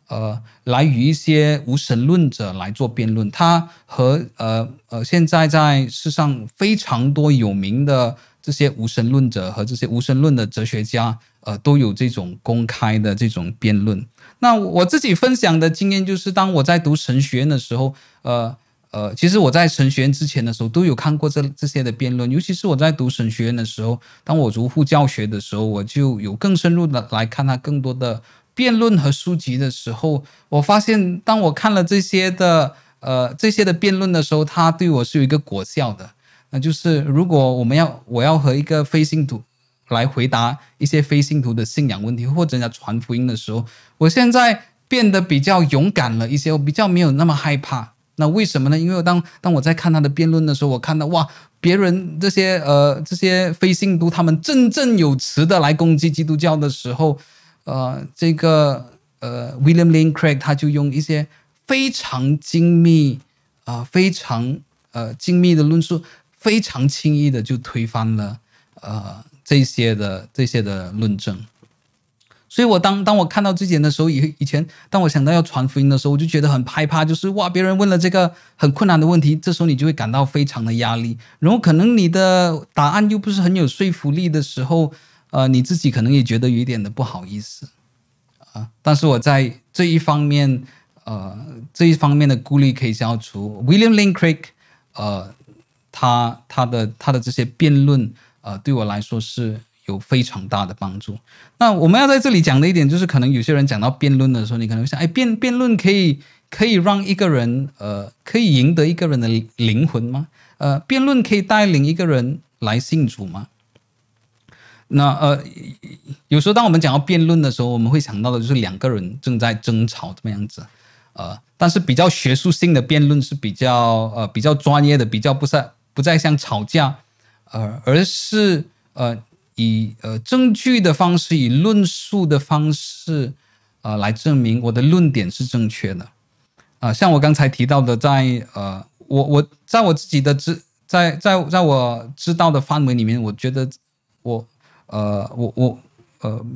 呃，来与一些无神论者来做辩论。他和呃呃，现在在世上非常多有名的这些无神论者和这些无神论的哲学家，呃，都有这种公开的这种辩论。那我自己分享的经验就是，当我在读神学院的时候，呃呃，其实我在神学院之前的时候都有看过这这些的辩论，尤其是我在读神学院的时候，当我读护教学的时候，我就有更深入的来看他更多的辩论和书籍的时候，我发现当我看了这些的呃这些的辩论的时候，他对我是有一个果效的，那就是如果我们要我要和一个非信徒。来回答一些非信徒的信仰问题，或者人家传福音的时候，我现在变得比较勇敢了一些，我比较没有那么害怕。那为什么呢？因为当当我在看他的辩论的时候，我看到哇，别人这些呃这些非信徒他们振振有词的来攻击基督教的时候，呃，这个呃 William Lane Craig 他就用一些非常精密啊、非常呃精密的论述，非常轻易的就推翻了呃。这些的这些的论证，所以我当当我看到这点的时候，以以前当我想到要传福音的时候，我就觉得很害怕，就是哇，别人问了这个很困难的问题，这时候你就会感到非常的压力，然后可能你的答案又不是很有说服力的时候，呃，你自己可能也觉得有一点的不好意思啊。但是我在这一方面，呃，这一方面的顾虑可以消除。William Lane Craig，呃，他他的他的这些辩论。呃，对我来说是有非常大的帮助。那我们要在这里讲的一点就是，可能有些人讲到辩论的时候，你可能会想，哎，辩辩论可以可以让一个人，呃，可以赢得一个人的灵魂吗？呃，辩论可以带领一个人来信主吗？那呃，有时候当我们讲到辩论的时候，我们会想到的就是两个人正在争吵这么样子。呃，但是比较学术性的辩论是比较呃比较专业的，比较不再不再像吵架。呃，而是呃以呃证据的方式，以论述的方式，呃来证明我的论点是正确的。啊、呃，像我刚才提到的在，呃我我在我自己的知在在在我知道的范围里面，我觉得我呃我我呃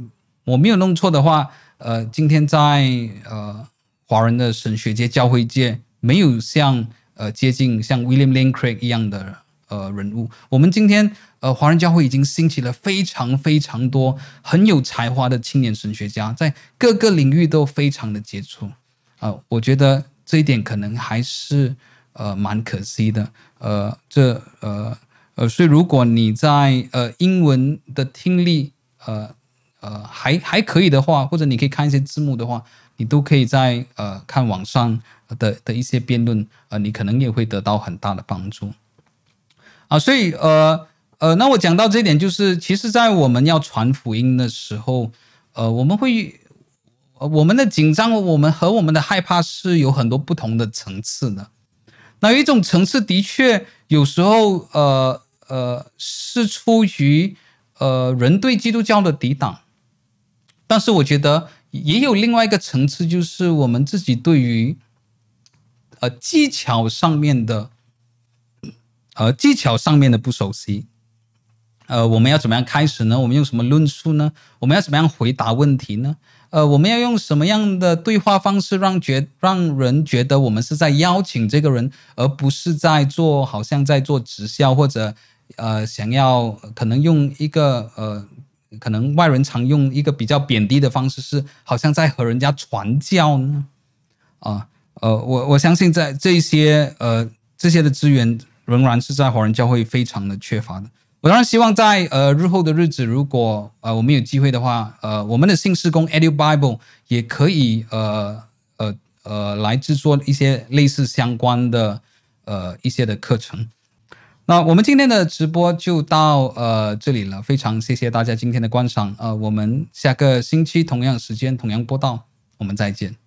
我没有弄错的话，呃今天在呃华人的神学界、教会界，没有像呃接近像 William Lane Craig 一样的。呃，人物，我们今天呃，华人教会已经兴起了非常非常多很有才华的青年神学家，在各个领域都非常的杰出啊、我觉得这一点可能还是呃蛮可惜的。呃，这呃呃，所以如果你在呃英文的听力呃呃还还可以的话，或者你可以看一些字幕的话，你都可以在呃看网上的的一些辩论，呃，你可能也会得到很大的帮助。啊，所以呃呃，那我讲到这一点，就是其实，在我们要传福音的时候，呃，我们会，我们的紧张，我们和我们的害怕是有很多不同的层次的。那有一种层次的确有时候，呃呃，是出于呃人对基督教的抵挡，但是我觉得也有另外一个层次，就是我们自己对于呃技巧上面的。呃，技巧上面的不熟悉，呃，我们要怎么样开始呢？我们用什么论述呢？我们要怎么样回答问题呢？呃，我们要用什么样的对话方式让觉让人觉得我们是在邀请这个人，而不是在做好像在做直销或者呃想要可能用一个呃可能外人常用一个比较贬低的方式，是好像在和人家传教呢？啊呃，我我相信在这些呃这些的资源。仍然是在华人教会非常的缺乏的，我当然希望在呃日后的日子，如果呃我们有机会的话，呃我们的新事工 Edu Bible 也可以呃呃呃来制作一些类似相关的呃一些的课程。那我们今天的直播就到呃这里了，非常谢谢大家今天的观赏。呃，我们下个星期同样时间同样播到，我们再见。